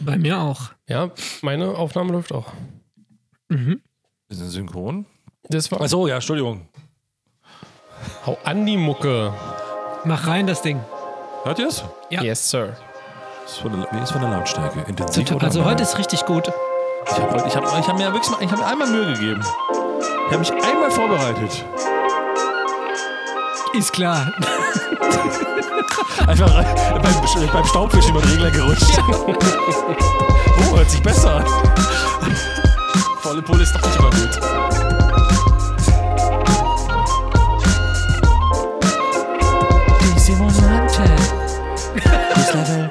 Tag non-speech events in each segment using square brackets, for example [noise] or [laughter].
Bei mir auch. Ja, meine Aufnahme läuft auch. Mhm. Wir sind synchron. Das war. Achso, ja, Entschuldigung. Hau an die Mucke. Mach rein das Ding. Hört ihr es? Ja. Yes, Sir. Wie ist von der Lautstärke? Intensiv Total- oder Also normal? heute ist richtig gut. Ich habe ich hab, ich hab mir ja wirklich mal, ich hab mir einmal Mühe gegeben. Ich habe mich einmal vorbereitet. Ist klar. Einfach rein- beim, beim Staubfisch über den Regler gerutscht. oh, hört sich besser an. Volle Pulle ist doch nicht immer gut. Die Simonante. Das Level.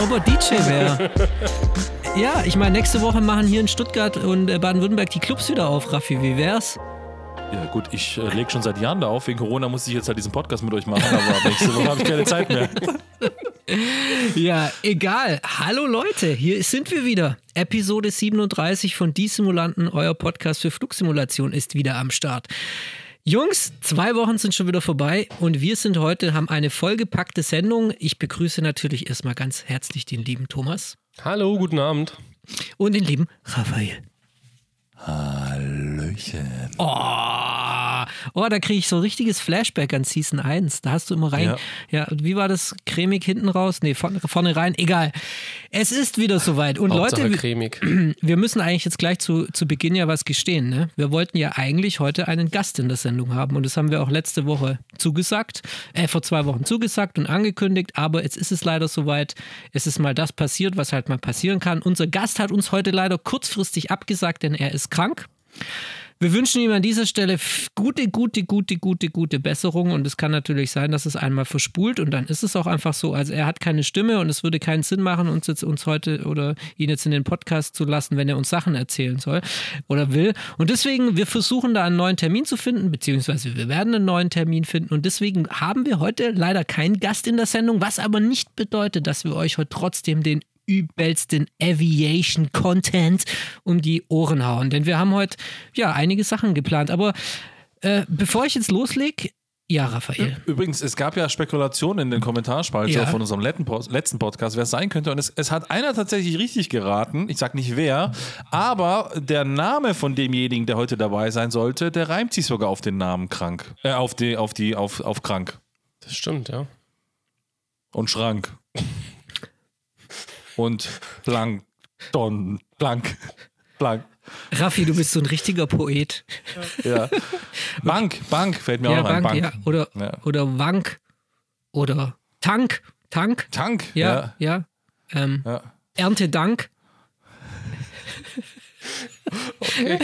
Ob er DJ wäre. [laughs] Ja, ich meine, nächste Woche machen hier in Stuttgart und äh, Baden-Württemberg die Clubs wieder auf, Raffi. Wie wär's? Ja gut, ich äh, lege schon seit Jahren da auf. Wegen Corona muss ich jetzt halt diesen Podcast mit euch machen, aber nächste Woche habe ich keine Zeit mehr. [laughs] Ja, egal. Hallo Leute, hier sind wir wieder. Episode 37 von Die Simulanten, euer Podcast für Flugsimulation ist wieder am Start. Jungs, zwei Wochen sind schon wieder vorbei und wir sind heute, haben eine vollgepackte Sendung. Ich begrüße natürlich erstmal ganz herzlich den lieben Thomas Hallo, guten Abend. und den lieben Raphael. Hallöchen. Oh, oh da kriege ich so ein richtiges Flashback an Season 1. Da hast du immer rein. Ja, wie war das? Cremig hinten raus? Nee, vorne, vorne rein. Egal. Es ist wieder soweit. Und Hauptsache Leute, cremig. [clears throat] wir müssen eigentlich jetzt gleich zu, zu Beginn ja was gestehen. Ne? Wir wollten ja eigentlich heute einen Gast in der Sendung haben und das haben wir auch letzte Woche zugesagt, äh, vor zwei Wochen zugesagt und angekündigt, aber jetzt ist es leider soweit. Es ist mal das passiert, was halt mal passieren kann. Unser Gast hat uns heute leider kurzfristig abgesagt, denn er ist krank. Wir wünschen ihm an dieser Stelle gute, gute, gute, gute, gute Besserung und es kann natürlich sein, dass es einmal verspult und dann ist es auch einfach so. Also er hat keine Stimme und es würde keinen Sinn machen, uns jetzt uns heute oder ihn jetzt in den Podcast zu lassen, wenn er uns Sachen erzählen soll oder will. Und deswegen, wir versuchen da einen neuen Termin zu finden, beziehungsweise wir werden einen neuen Termin finden und deswegen haben wir heute leider keinen Gast in der Sendung, was aber nicht bedeutet, dass wir euch heute trotzdem den übelsten Aviation Content um die Ohren hauen. Denn wir haben heute ja einige Sachen geplant. Aber äh, bevor ich jetzt loslege, ja, Raphael. Übrigens, es gab ja Spekulationen in den Kommentarspalten Ja. von unserem letzten Podcast, wer es sein könnte. Und es, es hat einer tatsächlich richtig geraten. Ich sag nicht wer, aber der Name von demjenigen, der heute dabei sein sollte, der reimt sich sogar auf den Namen krank. Äh, auf die, auf die, auf, auf krank. Das stimmt, ja. Und Schrank. [laughs] Und blank. Don. Blank. Blank. Raffi, du bist so ein richtiger Poet. Ja. Bank. Bank fällt mir ja, auch noch ein. Bank, Bank. ja. Oder, Ja. oder Wank. Oder Tank. Tank. Tank. Ja, ja. Ähm, Ja. Erntedank. [laughs]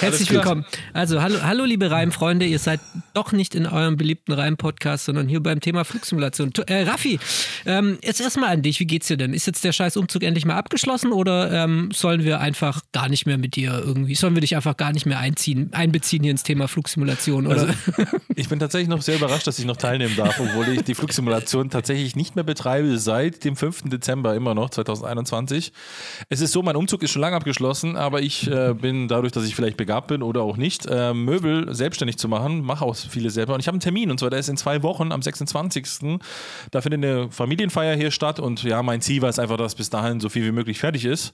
Herzlich willkommen. Also, hallo, hallo liebe Reimfreunde, ihr seid doch nicht in eurem beliebten Reim-Podcast, sondern hier beim Thema Flugsimulation. Äh, Raffi, ähm, jetzt erstmal an dich. Wie geht's dir denn? Ist jetzt der scheiß Umzug endlich mal abgeschlossen oder ähm, sollen wir einfach gar nicht mehr mit dir irgendwie, sollen wir dich einfach gar nicht mehr einziehen, einbeziehen hier ins Thema Flugsimulation? Oder? Also, [laughs] ich bin tatsächlich noch sehr überrascht, dass ich noch teilnehmen darf, obwohl ich die Flugsimulation tatsächlich nicht mehr betreibe seit dem 5. Dezember immer noch, 2021. Es ist so, mein Umzug ist schon lange abgeschlossen, aber ich äh, bin dadurch, dass ich vielleicht begabt bin oder auch nicht, äh, Möbel selbstständig zu machen, mache auch viele selber. Und ich habe einen Termin und zwar der ist in zwei Wochen am 26. Da findet eine Familienfeier hier statt und ja, mein Ziel war es einfach, dass bis dahin so viel wie möglich fertig ist.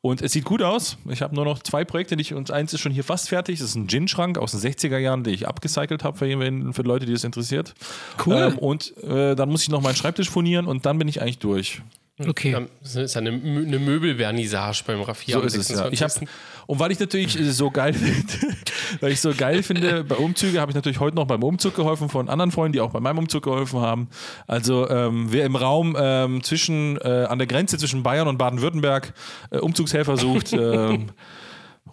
Und es sieht gut aus. Ich habe nur noch zwei Projekte ich, und eins ist schon hier fast fertig. Das ist ein Gin-Schrank aus den 60er Jahren, den ich abgecycelt habe für, für Leute, die das interessiert. Cool. Ähm, und äh, dann muss ich noch meinen Schreibtisch furnieren und dann bin ich eigentlich durch. Okay. Ja, Das ist eine, eine Möbelvernissage beim Raffi. So ist es, ja. Ich 26.. hab, und weil ich natürlich äh, so geil [laughs] finde, weil ich so geil finde, [laughs] bei Umzüge habe ich natürlich heute noch beim Umzug geholfen von anderen Freunden, die auch bei meinem Umzug geholfen haben. Also ähm, wer im Raum ähm, zwischen, äh, an der Grenze zwischen Bayern und Baden-Württemberg äh, Umzugshelfer sucht, [laughs] ähm,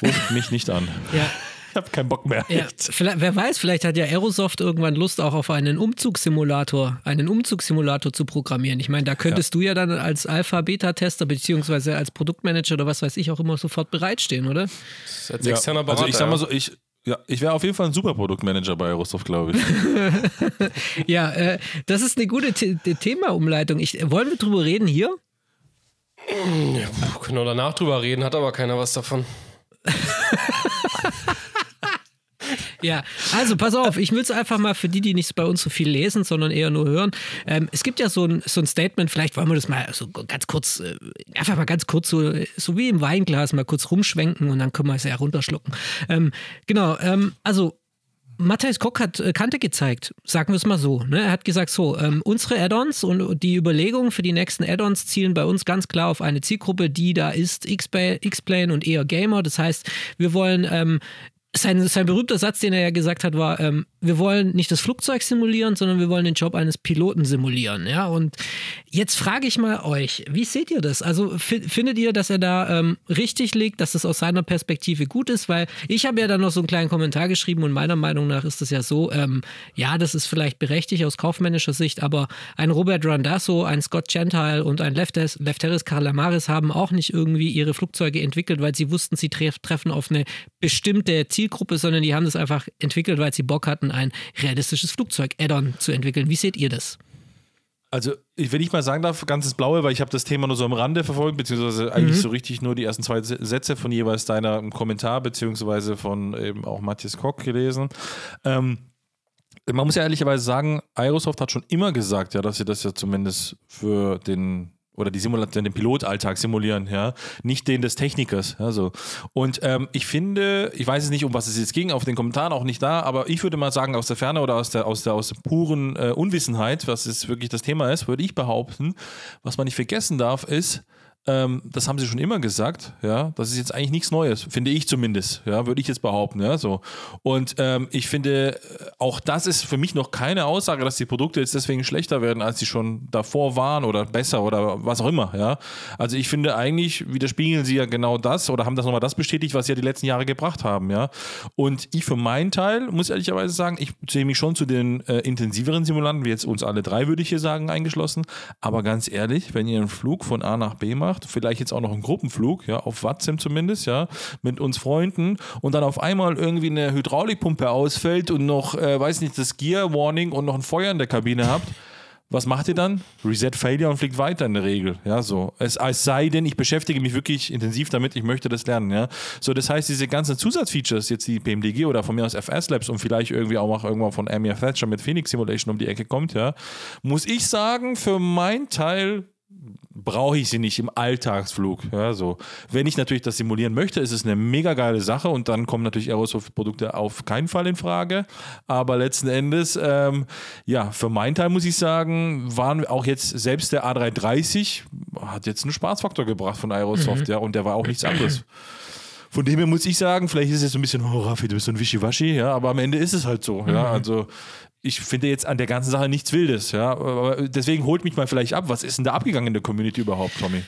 ruft mich nicht an. Ja. Ich habe keinen Bock mehr. Ja, vielleicht, wer weiß, vielleicht hat ja Aerosoft irgendwann Lust auch auf einen Umzugssimulator, einen Umzugssimulator zu programmieren. Ich meine, da könntest du ja dann als Alpha-Beta-Tester beziehungsweise als Produktmanager oder was weiß ich auch immer sofort bereitstehen, oder? Als Ja, externer Berater. also ich sag mal so, ich, Ja, ich wäre auf jeden Fall ein super Produktmanager bei Aerosoft, glaube ich. [laughs] Ja, äh, das ist eine gute The Themaumleitung. Ich, wollen wir drüber reden hier? Puh, können wir danach drüber reden, hat aber keiner was davon. [laughs] Ja, also pass auf, ich will es einfach mal für die, die nicht bei uns so viel lesen, sondern eher nur hören. Ähm, es gibt ja so ein, so ein Statement, vielleicht wollen wir das mal so ganz kurz, äh, einfach mal ganz kurz, so, so wie im Weinglas, mal kurz rumschwenken und dann können wir es ja runterschlucken. Ähm, genau, ähm, also Matthias Koch hat äh, Kante gezeigt, sagen wir es mal so. Ne? Er hat gesagt, so, ähm, unsere Add-ons und die Überlegungen für die nächsten Add-ons zielen bei uns ganz klar auf eine Zielgruppe, die da ist, X-Plane und eher Gamer. Das heißt, wir wollen ähm, sein, sein berühmter Satz, den er ja gesagt hat, war, ähm, wir wollen nicht das Flugzeug simulieren, sondern wir wollen den Job eines Piloten simulieren. Ja, und jetzt frage ich mal euch, wie seht ihr das? Also findet ihr, dass er da ähm, richtig liegt, dass das aus seiner Perspektive gut ist? Weil ich habe ja dann noch so einen kleinen Kommentar geschrieben und meiner Meinung nach ist es ja so, ähm, ja, das ist vielleicht berechtigt aus kaufmännischer Sicht, aber ein Robert Randazzo, ein Scott Gentile und ein Lefteris, Lefteris Carlamaris haben auch nicht irgendwie ihre Flugzeuge entwickelt, weil sie wussten, sie treffen auf eine bestimmte Ziel Zielgruppe, sondern die haben das einfach entwickelt, weil sie Bock hatten, ein realistisches Flugzeug-Add-on zu entwickeln. Wie seht ihr das? Also, wenn ich mal sagen darf, ganz ins Blaue, weil ich habe das Thema nur so am Rande verfolgt, beziehungsweise eigentlich mhm. so richtig nur die ersten zwei Sätze von jeweils deiner Kommentar, beziehungsweise von eben auch Matthias Koch gelesen. Ähm, man muss ja ehrlicherweise sagen, Aerosoft hat schon immer gesagt, ja, dass sie das ja zumindest für den oder die Simulation, den Pilotalltag simulieren, ja, nicht den des Technikers. Also. Und ähm, ich finde, ich weiß es nicht, um was es jetzt ging, auf den Kommentaren auch nicht da, aber ich würde mal sagen, aus der Ferne oder aus der, aus der, aus der puren äh, Unwissenheit, was jetzt wirklich das Thema ist, würde ich behaupten, was man nicht vergessen darf, ist, ähm, das haben sie schon immer gesagt, ja. Das ist jetzt eigentlich nichts Neues, finde ich zumindest, ja, würde ich jetzt behaupten, ja, so. Und ähm, ich finde, äh, auch das ist für mich noch keine Aussage, dass die Produkte jetzt deswegen schlechter werden, als sie schon davor waren oder besser oder was auch immer, ja. Also ich finde eigentlich widerspiegeln sie ja genau das oder haben das nochmal das bestätigt, was sie ja die letzten Jahre gebracht haben, ja. Und ich für meinen Teil muss ehrlicherweise sagen, ich zähle mich schon zu den äh, intensiveren Simulanten, wie jetzt uns alle drei, würde ich hier sagen, eingeschlossen. Aber ganz ehrlich, wenn ihr einen Flug von A nach B macht, gemacht, vielleicht jetzt auch noch einen Gruppenflug, ja, auf Watzim zumindest, ja, mit uns Freunden und dann auf einmal irgendwie eine Hydraulikpumpe ausfällt und noch, äh, weiß nicht, das Gear Warning und noch ein Feuer in der Kabine habt, was macht ihr dann? Reset Failure und fliegt weiter in der Regel. Ja, so. Es, es sei denn, ich beschäftige mich wirklich intensiv damit, ich möchte das lernen. Ja, so. Das heißt, diese ganzen Zusatzfeatures, jetzt die PMDG oder von mir aus FS Labs und vielleicht irgendwie auch mal irgendwann von Amir Thatcher mit Phoenix Simulation um die Ecke kommt, ja, muss ich sagen, für meinen Teil brauche ich sie nicht im Alltagsflug. Ja, so. Wenn ich natürlich das simulieren möchte, ist es eine mega geile Sache und dann kommen natürlich Aerosoft-Produkte auf keinen Fall in Frage. Aber letzten Endes, ähm, ja, für meinen Teil muss ich sagen, waren auch jetzt selbst der A330 hat jetzt einen Spaßfaktor gebracht von Aerosoft, mhm. ja, und der war auch nichts anderes. Von dem her muss ich sagen, vielleicht ist es jetzt ein bisschen, oh Raffi, du bist so ein Wischiwaschi, ja, aber am Ende ist es halt so, ja, mhm. also ich finde jetzt an der ganzen Sache nichts Wildes, ja. Aber deswegen holt mich mal vielleicht ab. Was ist denn da abgegangen in der Community überhaupt, Tommy?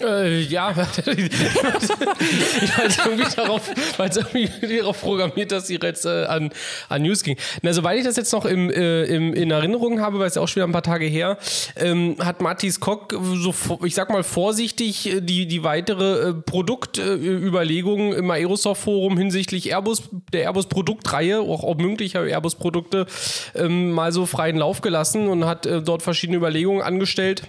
Äh, ja, [laughs] ich war jetzt irgendwie darauf, war jetzt irgendwie darauf programmiert, dass sie jetzt äh, an, an News ging. Na, soweit ich das jetzt noch im, äh, im, in Erinnerung habe, weil es ja auch schon wieder ein paar Tage her, ähm, hat Matthias Kock so, ich sag mal vorsichtig, äh, die, die weitere äh, Produktüberlegung im Aerosoft-Forum hinsichtlich Airbus, der Airbus-Produktreihe, auch, auch möglicher Airbus-Produkte, ähm, mal so freien Lauf gelassen und hat äh, dort verschiedene Überlegungen angestellt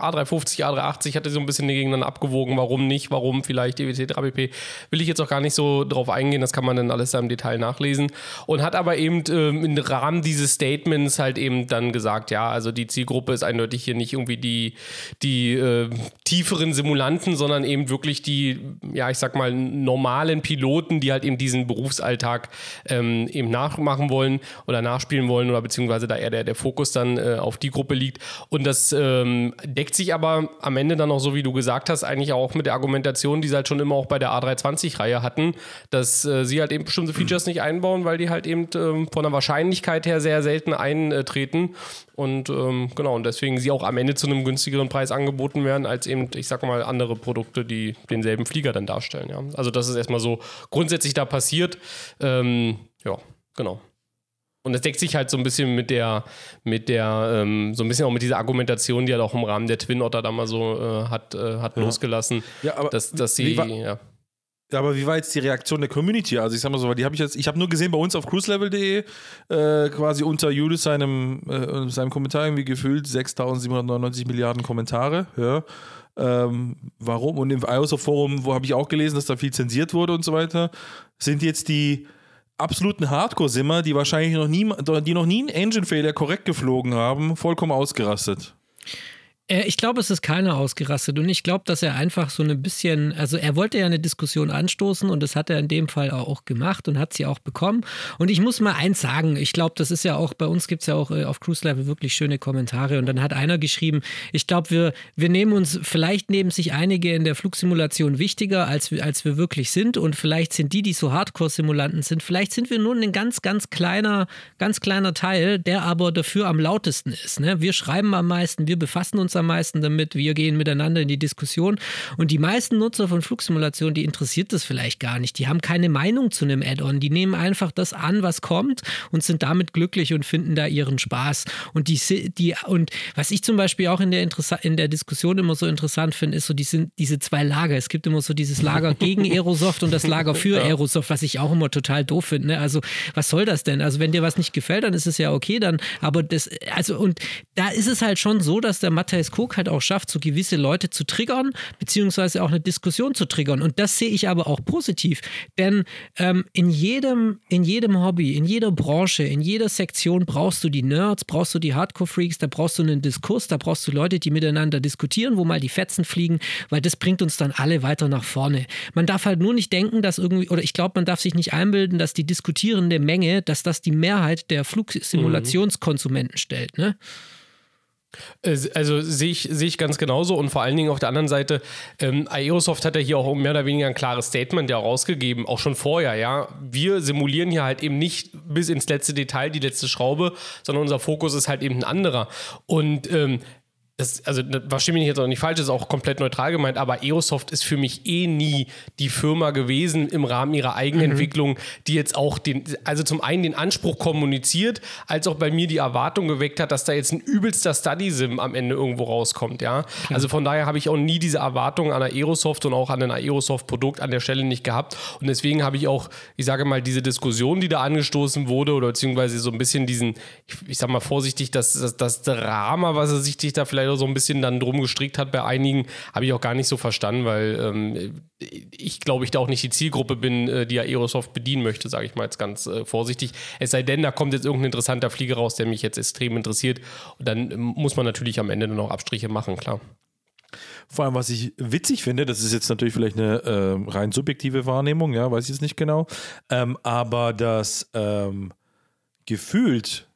A350, A380 hatte so ein bisschen gegeneinander abgewogen, warum nicht, warum vielleicht EWT 3BP. Will ich jetzt auch gar nicht so drauf eingehen, das kann man dann alles da im Detail nachlesen. Und hat aber eben ähm, im Rahmen dieses Statements halt eben dann gesagt, ja, also die Zielgruppe ist eindeutig hier nicht irgendwie die, die äh, tieferen Simulanten, sondern eben wirklich die, ja, ich sag mal, normalen Piloten, die halt eben diesen Berufsalltag ähm, eben nachmachen wollen oder nachspielen wollen oder beziehungsweise da eher der, der Fokus dann äh, auf die Gruppe liegt. Und das ähm, deckt sich aber am Ende dann auch so, wie du gesagt hast, eigentlich auch mit der Argumentation, die sie halt schon immer auch bei der A320-Reihe hatten, dass äh, sie halt eben bestimmte Features nicht einbauen, weil die halt eben äh, von der Wahrscheinlichkeit her sehr selten eintreten. Und ähm, genau, und deswegen sie auch am Ende zu einem günstigeren Preis angeboten werden, als eben, ich sag mal, andere Produkte, die denselben Flieger dann darstellen. Ja. Also das ist erstmal so grundsätzlich da passiert. Ähm, ja, genau. Und das deckt sich halt so ein bisschen mit der, mit der, ähm, so ein bisschen auch mit dieser Argumentation, die halt auch im Rahmen der Twin Otter da mal so äh, hat, äh, hat ja. losgelassen. Ja, aber dass, dass sie, wie war, ja. Aber wie war jetzt die Reaktion der Community? Also ich sag mal so, weil die habe ich jetzt, ich habe nur gesehen bei uns auf cruiselevel.de äh, quasi unter Julius seinem, äh, seinem Kommentar irgendwie gefühlt 6.799 Milliarden Kommentare. Ja. Ähm, warum? Und im iOS-Forum, wo habe ich auch gelesen, dass da viel zensiert wurde und so weiter, sind jetzt die absoluten Hardcore-Simmer, die wahrscheinlich noch nie, die noch nie einen Engine-Fehler korrekt geflogen haben, vollkommen ausgerastet. Äh, ich glaube, es ist keiner ausgerastet und ich glaube, dass er einfach so ein bisschen, also er wollte ja eine Diskussion anstoßen und das hat er in dem Fall auch gemacht und hat sie auch bekommen. Und ich muss mal eins sagen, ich glaube, das ist ja auch, bei uns gibt es ja auch äh, auf Cruise Level wirklich schöne Kommentare und dann hat einer geschrieben, ich glaube, wir, wir nehmen uns, vielleicht nehmen sich einige in der Flugsimulation wichtiger, als wir, als wir wirklich sind und vielleicht sind die, die so Hardcore-Simulanten sind, vielleicht sind wir nur ein ganz, ganz kleiner, ganz kleiner Teil, der aber dafür am lautesten ist. Ne? Wir schreiben am meisten, wir befassen uns am meisten damit, wir gehen miteinander in die Diskussion. Und die meisten Nutzer von Flugsimulationen, die interessiert das vielleicht gar nicht. Die haben keine Meinung zu einem Add-on. Die nehmen einfach das an, was kommt und sind damit glücklich und finden da ihren Spaß. Und die, die und was ich zum Beispiel auch in der, in der Diskussion immer so interessant finde, ist so die sind diese zwei Lager. Es gibt immer so dieses Lager gegen [laughs] Aerosoft und das Lager für ja. Aerosoft, was ich auch immer total doof finde. Ne? Also was soll das denn? Also wenn dir was nicht gefällt, dann ist es ja okay, dann. Aber das, also und da ist es halt schon so, dass der Matthäus Cook halt auch schafft, so gewisse Leute zu triggern, beziehungsweise auch eine Diskussion zu triggern. Und das sehe ich aber auch positiv. Denn ähm, in, jedem, in jedem Hobby, in jeder Branche, in jeder Sektion brauchst du die Nerds, brauchst du die Hardcore-Freaks, da brauchst du einen Diskurs, da brauchst du Leute, die miteinander diskutieren, wo mal die Fetzen fliegen, weil das bringt uns dann alle weiter nach vorne. Man darf halt nur nicht denken, dass irgendwie, oder ich glaube, man darf sich nicht einbilden, dass die diskutierende Menge, dass das die Mehrheit der Flugsimulationskonsumenten stellt. Ne? Äh, also sehe ich, sehe ich ganz genauso und vor allen Dingen auf der anderen Seite, ähm, Aerosoft hat ja hier auch mehr oder weniger ein klares Statement ja rausgegeben, auch schon vorher, ja. Wir simulieren hier halt eben nicht bis ins letzte Detail die letzte Schraube, sondern unser Fokus ist halt eben ein anderer. Und ähm, das, also verstehe mich jetzt auch nicht falsch, das ist auch komplett neutral gemeint, aber Aerosoft ist für mich eh nie die Firma gewesen im Rahmen ihrer Eigenentwicklung, mhm. die jetzt auch den, also zum einen den Anspruch kommuniziert, als auch bei mir die Erwartung geweckt hat, dass da jetzt ein übelster Study-Sim am Ende irgendwo rauskommt, ja. Klar. Also von daher habe ich auch nie diese Erwartung an Aerosoft und auch an ein Aerosoft-Produkt an der Stelle nicht gehabt und deswegen habe ich auch, ich sage mal, diese Diskussion, die da angestoßen wurde oder beziehungsweise so ein bisschen diesen, ich, ich sage mal vorsichtig, das, das, das Drama, was er sich da vielleicht so ein bisschen dann drum gestrickt hat bei einigen, habe ich auch gar nicht so verstanden, weil ähm, ich glaube, ich da auch nicht die Zielgruppe bin, äh, die Aerosoft bedienen möchte, sage ich mal jetzt ganz äh, vorsichtig. Es sei denn, da kommt jetzt irgendein interessanter Flieger raus, der mich jetzt extrem interessiert. Und dann ähm, muss man natürlich am Ende nur noch Abstriche machen, klar. Vor allem, was ich witzig finde, das ist jetzt natürlich vielleicht eine äh, rein subjektive Wahrnehmung, ja, weiß ich jetzt nicht genau, ähm, aber das ähm, gefühlt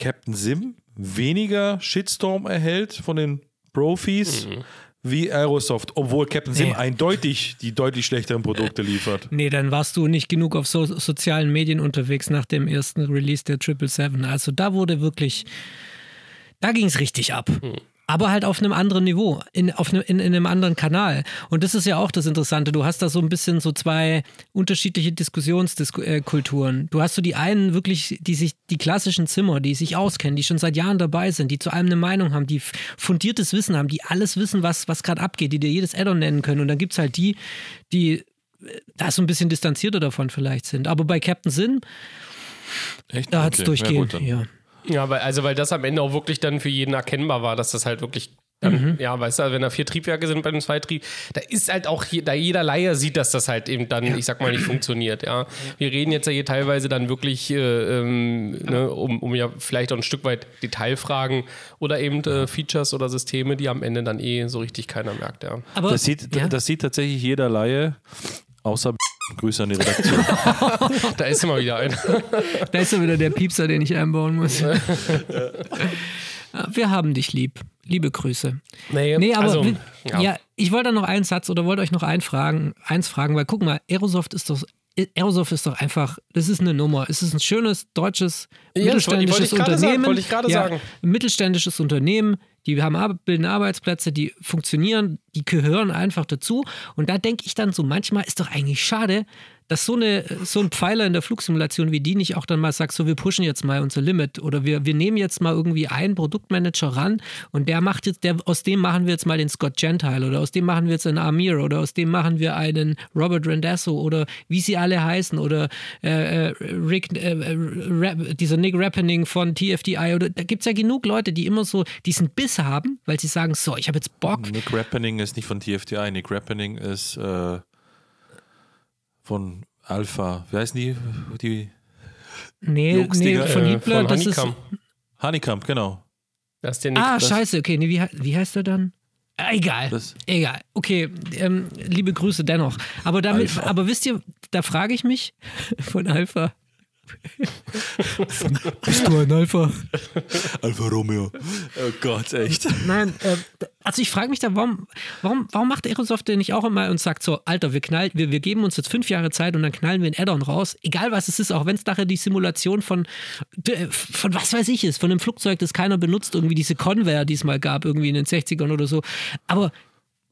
Captain Sim weniger Shitstorm erhält von den Profis mhm. wie Aerosoft, obwohl Captain Sim nee. eindeutig die deutlich schlechteren Produkte liefert. Nee, dann warst du nicht genug auf so sozialen Medien unterwegs nach dem ersten Release der 777. Also da wurde wirklich, da ging es richtig ab. Mhm aber halt auf einem anderen Niveau, in, auf ne, in, in, einem anderen Kanal. Und das ist ja auch das Interessante. Du hast da so ein bisschen so zwei unterschiedliche Diskussionskulturen. Du hast so die einen wirklich, die sich, die klassischen Zimmer, die sich auskennen, die schon seit Jahren dabei sind, die zu allem eine Meinung haben, die fundiertes Wissen haben, die alles wissen, was, was gerade abgeht, die dir jedes Addon nennen können. Und dann gibt es halt die, die äh, da so ein bisschen distanzierter davon vielleicht sind. Aber bei Captain Sin, Echt? da hat es okay. durchgehend, ja. Ja, weil, also weil das am Ende auch wirklich dann für jeden erkennbar war, dass das halt wirklich dann, mhm. ja, weißt du, wenn da vier Triebwerke sind bei einem Zweitrieb, da ist halt auch, da jeder Laie sieht, dass das halt eben dann, ja. ich sag mal, nicht funktioniert, ja. Wir reden jetzt ja hier teilweise dann wirklich, äh, ähm, ne, um, um ja vielleicht auch ein Stück weit Detailfragen oder eben äh, Features oder Systeme, die am Ende dann eh so richtig keiner merkt, ja. Aber, das, sieht, ja? das sieht tatsächlich jeder Laie, außer Grüße an die Redaktion. [laughs] da ist immer wieder einer. Da ist immer wieder der Piepser, den ich einbauen muss. Wir haben dich lieb. Liebe Grüße. Nee, nee aber also, ja. ja. ich wollte noch einen Satz oder wollte euch noch einen fragen, eins fragen, weil guck mal, Aerosoft ist doch Aerosoft ist doch einfach, das ist eine Nummer. Es ist ein schönes deutsches ja, mittelständisches Unternehmen. Sagen, wollte ich ja, sagen. Mittelständisches Unternehmen, die haben bilden Arbeitsplätze, die funktionieren, die gehören einfach dazu. Und da denke ich dann so, manchmal ist doch eigentlich schade, dass so, eine, so ein Pfeiler in der Flugsimulation wie die nicht auch dann mal sagt, so wir pushen jetzt mal unser Limit oder wir, wir nehmen jetzt mal irgendwie einen Produktmanager ran und der macht jetzt, der, aus dem machen wir jetzt mal den Scott Gentile oder aus dem machen wir jetzt einen Amir oder aus dem machen wir einen Robert Randasso oder wie sie alle heißen oder äh, äh Rick, äh, äh, Rap, dieser Nick Rappening von TFDI oder da gibt es ja genug Leute, die immer so diesen Biss haben, weil sie sagen, so, ich habe jetzt Bock. Nick Rappening ist nicht von TFDI, Nick Rappening ist äh, von Alpha. Wie heißen die? die nee, nee von Hitler, von das Honeycomb. ist. Honeycomb, genau. Das ist der Nick, ah, das scheiße, okay. Nee, wie, wie heißt er dann? Ah, Egal, Das- egal. Okay, ähm, liebe Grüße dennoch. Aber damit, Alpha. aber wisst ihr, da frage ich mich [laughs] von Alpha. [laughs] Bist du ein Alpha? Alfa Romeo. Oh Gott, echt. Nein, äh, also ich frage mich da, warum, warum, warum macht Aerosoft denn nicht auch immer und sagt so, Alter, wir knallen, wir, wir geben uns jetzt fünf Jahre Zeit und dann knallen wir ein Add-on raus, egal was es ist, auch wenn es nachher die Simulation von, von was weiß ich ist, von einem Flugzeug, das keiner benutzt, irgendwie diese Convair, die es mal gab, irgendwie in den 60ern oder so. Aber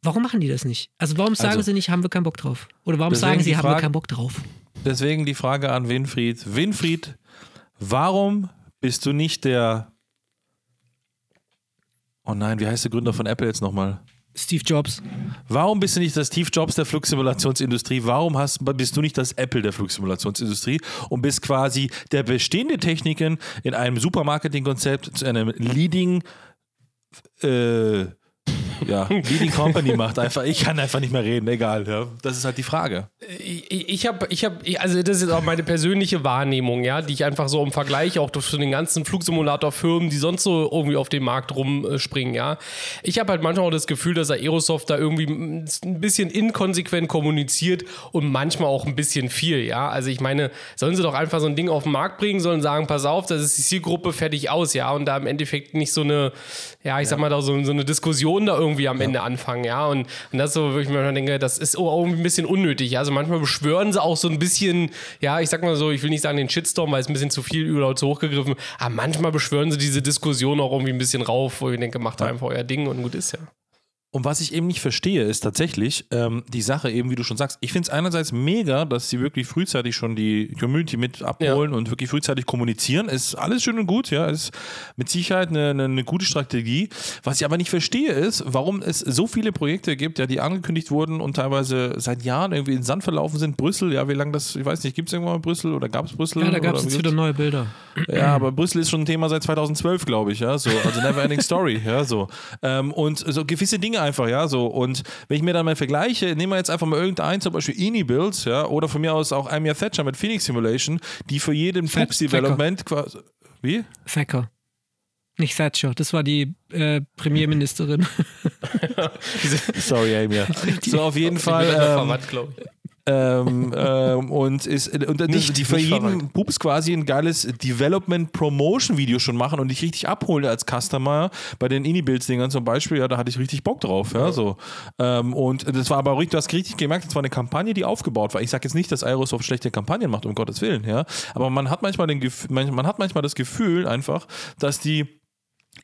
warum machen die das nicht? Also warum sagen Also- sie nicht, haben wir keinen Bock drauf? Oder warum sagen sie, haben wir keinen Bock drauf? Deswegen die Frage an Winfried. Winfried, warum bist du nicht der. Oh nein, wie heißt der Gründer von Apple jetzt nochmal? Steve Jobs. Warum bist du nicht das Steve Jobs der Flugsimulationsindustrie? Warum hast, bist du nicht das Apple der Flugsimulationsindustrie und bist quasi der bestehende Techniken in einem Supermarketing-Konzept zu einem Leading, äh, ja, [laughs] Leading Company macht einfach. Ich kann einfach nicht mehr reden, egal. Ja. Das ist halt die Frage. Ich, ich habe, ich hab, also das ist auch meine persönliche Wahrnehmung, ja, die ich einfach so im Vergleich auch zu den ganzen Flugsimulator-Firmen, die sonst so irgendwie auf dem Markt rumspringen, ja. Ich habe halt manchmal auch das Gefühl, dass Aerosoft da irgendwie ein bisschen inkonsequent kommuniziert und manchmal auch ein bisschen viel, ja. Also ich meine, sollen sie doch einfach so ein Ding auf den Markt bringen, sollen sagen, pass auf, das ist die Zielgruppe fertig aus, ja, und da im Endeffekt nicht so eine, ja, ich sag mal da so, so eine Diskussion da irgendwie am Ende anfangen, ja. Und, und das ist so, wo ich mir manchmal denke, das ist auch irgendwie ein bisschen unnötig. ja. Also manchmal beschwören sie auch so ein bisschen, ja, ich sag mal so, ich will nicht sagen den Shitstorm, weil es ein bisschen zu viel überlaut zu hochgegriffen, aber manchmal beschwören sie diese Diskussion auch irgendwie ein bisschen rauf, wo ich denke, macht doch einfach euer Ding und gut ist ja. Und was ich eben nicht verstehe, ist tatsächlich ähm, die Sache eben, wie du schon sagst. Ich finde es einerseits mega, dass sie wirklich frühzeitig schon die Community mit abholen und wirklich frühzeitig kommunizieren. Ist alles schön und gut, ja. Ist mit Sicherheit eine, eine, eine gute Strategie. Was ich aber nicht verstehe, ist, warum es so viele Projekte gibt, ja, die angekündigt wurden und teilweise seit Jahren irgendwie in den Sand verlaufen sind. Brüssel, ja, wie lange das, ich weiß nicht, gibt es irgendwann mal Brüssel oder gab es Brüssel? Ja, da gab es jetzt wie wieder neue Bilder. ja, aber Brüssel ist schon ein Thema seit 2012, glaube ich, ja, so, also never ending story, ja, so. Ähm, und so gewisse Dinge einfach, ja, so. Und wenn ich mir dann mal vergleiche, nehmen wir jetzt einfach mal irgendeinen, zum Beispiel Ini-Builds, ja, oder von mir aus auch Amiya Thatcher mit Phoenix Simulation, die für jeden Fat- Fuchs-Development quasi, wie? Thacker. Nicht Thatcher, das war die äh, Premierministerin. [laughs] [laughs] [laughs] Sorry, Amiya. So, auf jeden Fall. Ähm, verwandt, glaube ich. Ähm, [laughs] ähm, und ist und das- Nicht- die für nicht jeden verwandt. Pups quasi ein geiles Development Promotion Video schon machen und dich richtig abholen als Customer bei den Indie-Builds Dingern zum Beispiel, ja, da hatte ich richtig Bock drauf, ja, so. Ähm, und das war aber richtig, du hast richtig gemerkt, das war eine Kampagne, die aufgebaut war. Ich sage jetzt nicht, dass Aerosoft schlechte Kampagnen macht, um Gottes Willen, ja, aber man hat manchmal den Gef man, man hat manchmal das Gefühl einfach, dass die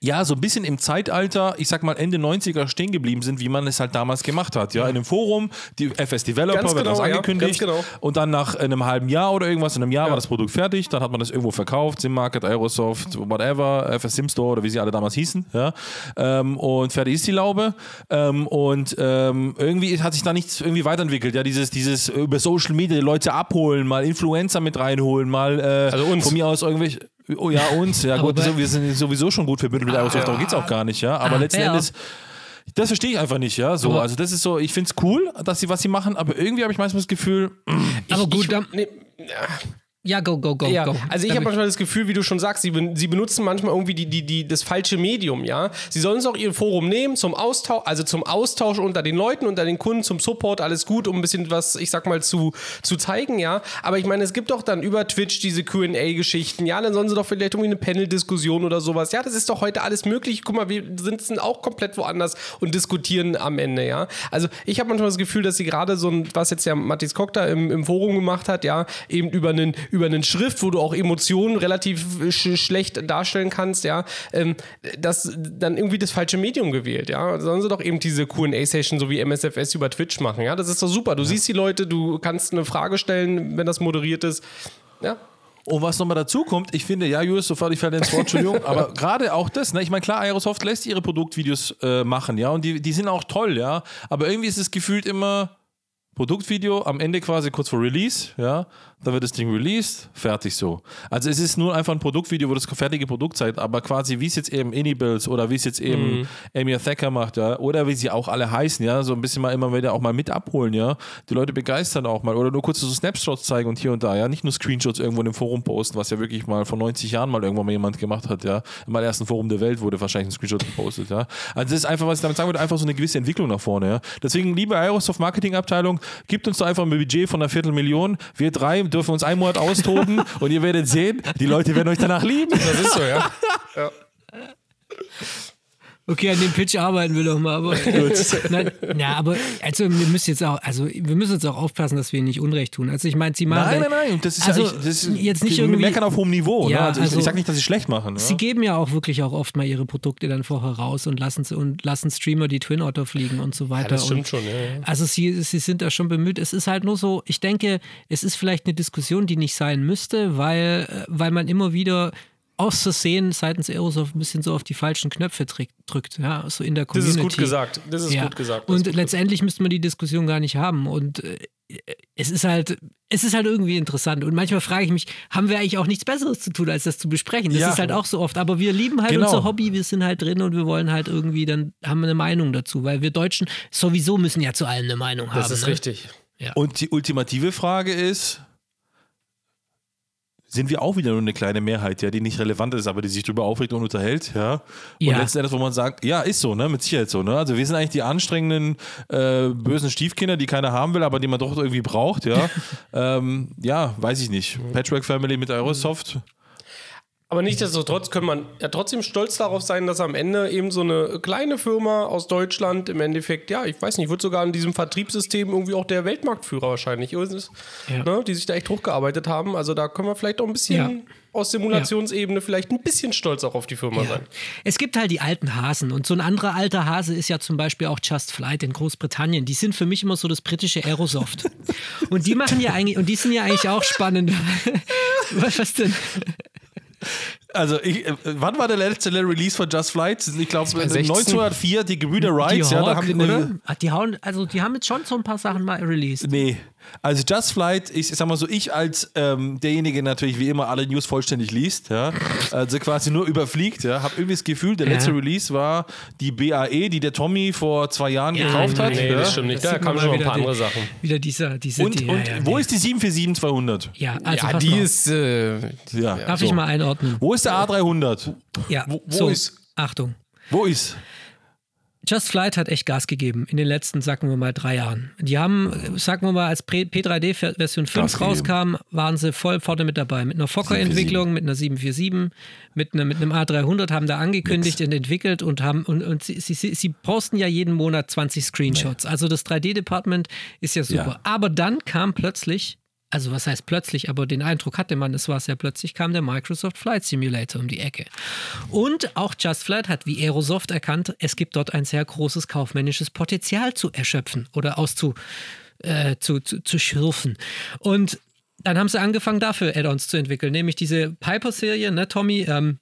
ja, so ein bisschen im Zeitalter, ich sag mal Ende 90er stehen geblieben sind, wie man es halt damals gemacht hat. Ja, in einem Forum, die FS Developer Ganz wird genau, das ja, angekündigt. ganz genau. Und dann nach einem halben Jahr oder irgendwas, in einem Jahr Ja. war das Produkt fertig, dann hat man das irgendwo verkauft, Simmarket, Aerosoft, whatever, FS Simstore oder wie sie alle damals hießen. Ja. Ähm, und fertig ist die Laube. Ähm, und ähm, irgendwie hat sich da nichts irgendwie weiterentwickelt. Ja, dieses, dieses über Social Media die Leute abholen, mal Influencer mit reinholen, mal äh, Also uns. von mir aus irgendwelche. Oh ja, uns, ja gut, so, wir sind sowieso schon gut verbündet mit Aerosoft, darum geht es auch gar nicht, ja. Aber Ah, letzten ja. Endes, das verstehe ich einfach nicht, ja. So, Aber- also das ist so, ich finde es cool, dass sie was sie machen, aber irgendwie habe ich manchmal das Gefühl, Aber gut, ich, dann, nee, ja, go, go, go, Ja, go. also ich habe manchmal das Gefühl, wie du schon sagst, sie, ben- sie benutzen manchmal irgendwie die, die, die, das falsche Medium, ja. Sie sollen es auch ihr Forum nehmen zum Austausch, also zum Austausch unter den Leuten, unter den Kunden, zum Support, alles gut, um ein bisschen was, ich sag mal, zu, zu zeigen, ja. Aber ich meine, es gibt doch dann über Twitch diese QA-Geschichten, ja, dann sollen sie doch vielleicht irgendwie eine Panel-Diskussion oder sowas. Ja, das ist doch heute alles möglich. Guck mal, wir sitzen auch komplett woanders und diskutieren am Ende, ja. Also ich habe manchmal das Gefühl, dass sie gerade so ein, was jetzt ja Matthias Koch da im, im Forum gemacht hat, ja, eben über einen, über einen Schrift, wo du auch Emotionen relativ sch schlecht darstellen kannst, ja, ähm, das dann irgendwie das falsche Medium gewählt, ja. Sollen sie doch eben diese QA-Session so wie MSFS über Twitch machen, ja. Das ist doch super. Du ja. siehst die Leute, du kannst eine Frage stellen, wenn das moderiert ist. Ja, und was nochmal dazu kommt, ich finde, ja, Julius, sofort ich falle ins Wort, Entschuldigung, aber [laughs] gerade auch das, ne? ich meine, klar, Aerosoft lässt ihre Produktvideos äh, machen, ja, und die, die sind auch toll, ja, aber irgendwie ist es gefühlt immer Produktvideo, am Ende quasi kurz vor Release, ja, dann wird das Ding released, fertig so. Also es ist nur einfach ein Produktvideo, wo das fertige Produkt zeigt, aber quasi wie es jetzt eben Anybills oder wie es jetzt eben mhm. Amy Thacker macht, ja, oder wie sie auch alle heißen, ja, so ein bisschen mal immer wieder auch mal mit abholen, ja, die Leute begeistern auch mal oder nur kurz so Snapshots zeigen und hier und da, ja, nicht nur Screenshots irgendwo in dem Forum posten, was ja wirklich mal vor 90 Jahren mal irgendwann mal jemand gemacht hat, ja, im ersten Forum der Welt wurde wahrscheinlich ein Screenshot gepostet, ja. Also das ist einfach, was ich damit sagen würde, einfach so eine gewisse Entwicklung nach vorne, ja. Deswegen, liebe Aerosoft Marketing Abteilung, gibt uns doch einfach ein Budget von einer Viertelmillion, wir drei dürfen uns einen Monat austoben und ihr werdet sehen, die Leute werden euch danach lieben. Das ist so, ja. ja. [laughs] Okay, an dem Pitch arbeiten wir doch mal. Aber, [laughs] Nein, na, aber also wir müssen jetzt auch, also wir müssen jetzt auch aufpassen, dass wir nicht Unrecht tun. Also ich meine, sie machen. Nein, nein, nein. Das ist also ja ich, das ist, jetzt nicht irgendwie. meckern auf hohem Niveau. Ja, ne? also, also ich, ich sage nicht, dass sie schlecht machen. Ja? Sie geben ja auch wirklich auch oft mal ihre Produkte dann vorher raus und lassen und lassen Streamer die Twin Otter fliegen und so weiter. Ja, das stimmt und, schon. Ja. Also sie, sie sind da schon bemüht. Es ist halt nur so. Ich denke, es ist vielleicht eine Diskussion, die nicht sein müsste, weil weil man immer wieder aus Versehen seitens Aerosoft ein bisschen so auf die falschen Knöpfe drückt, ja, so in der Community. Das ist gut gesagt. Das ist ja. gut gesagt. und gut letztendlich müsste man die Diskussion gar nicht haben. Und äh, es ist halt, es ist halt irgendwie interessant. Und manchmal frage ich mich, haben wir eigentlich auch nichts Besseres zu tun, als das zu besprechen? Das ja. ist halt auch so oft. Aber wir lieben halt genau. unser Hobby, wir sind halt drin und wir wollen halt irgendwie, dann haben wir eine Meinung dazu, weil wir Deutschen sowieso müssen ja zu allem eine Meinung haben. Das ist ne? richtig. Ja. Und die ultimative Frage ist, sind wir auch wieder nur eine kleine Mehrheit, ja, die nicht relevant ist, aber die sich darüber aufregt und unterhält, ja. Und ja. letzten Endes, wo man sagt, ja, ist so, ne, mit Sicherheit so, ne. Also wir sind eigentlich die anstrengenden, äh, bösen Stiefkinder, die keiner haben will, aber die man doch irgendwie braucht, ja. [laughs] ähm, ja, weiß ich nicht. Patchwork Family mit Aerosoft. Aber nichtsdestotrotz kann man ja trotzdem stolz darauf sein, dass am Ende eben so eine kleine Firma aus Deutschland im Endeffekt, ja, ich weiß nicht, wird sogar in diesem Vertriebssystem irgendwie auch der Weltmarktführer wahrscheinlich ist, ja. ne, die sich da echt hochgearbeitet haben. Also da können wir vielleicht auch ein bisschen ja. aus Simulationsebene vielleicht ein bisschen stolz auch auf die Firma ja. sein. Es gibt halt die alten Hasen und so ein anderer alter Hase ist ja zum Beispiel auch Just Flight in Großbritannien. Die sind für mich immer so das britische Aerosoft. [laughs] und die machen ja eigentlich, und die sind ja eigentlich auch spannend. [laughs] was denn? Also, ich, äh, wann war der letzte Release von Just Flight? Ich glaube, 1904, die Gebrüder Wrights. Die Hawk, ja, da haben die, eine, die, hauen, also die haben jetzt schon so ein paar Sachen mal released. Nee, also Just Flight, ich, sag mal so, ich als ähm, derjenige natürlich wie immer alle News vollständig liest, ja, also quasi nur überfliegt, ja, habe irgendwie das Gefühl, der letzte Release war die BAE, die der Tommy vor zwei Jahren ja, gekauft hat. Nee, ja. das stimmt nicht. Das da kamen schon ein paar andere Sachen. Wieder dieser, diese Und, die, und ja, wo ist die 747-200? Ja, also ja, die mal. ist. Äh, ja, Darf so. ich mal einordnen? Wo ist der A300? Ja, wo, wo so, ist? Achtung. Wo ist? Just Flight hat echt Gas gegeben in den letzten, sagen wir mal, drei Jahren. Die haben, sagen wir mal, als P3D Version 5 rauskam, waren sie voll vorne mit dabei. Mit einer Fokker-Entwicklung, mit einer 747, mit, einer, mit einem A300 haben da angekündigt Nix. und entwickelt und haben, und, und sie, sie, sie, posten ja jeden Monat 20 Screenshots. Nee. Also das 3D-Department ist ja super. Ja. Aber dann kam plötzlich also was heißt plötzlich, aber den Eindruck hatte man, es war sehr plötzlich, kam der Microsoft Flight Simulator um die Ecke. Und auch Just Flight hat wie Aerosoft erkannt, es gibt dort ein sehr großes kaufmännisches Potenzial zu erschöpfen oder auszu äh, zu, zu, zu schürfen. Und dann haben sie angefangen, dafür Add-ons zu entwickeln, nämlich diese Piper-Serie, ne, Tommy? Ähm,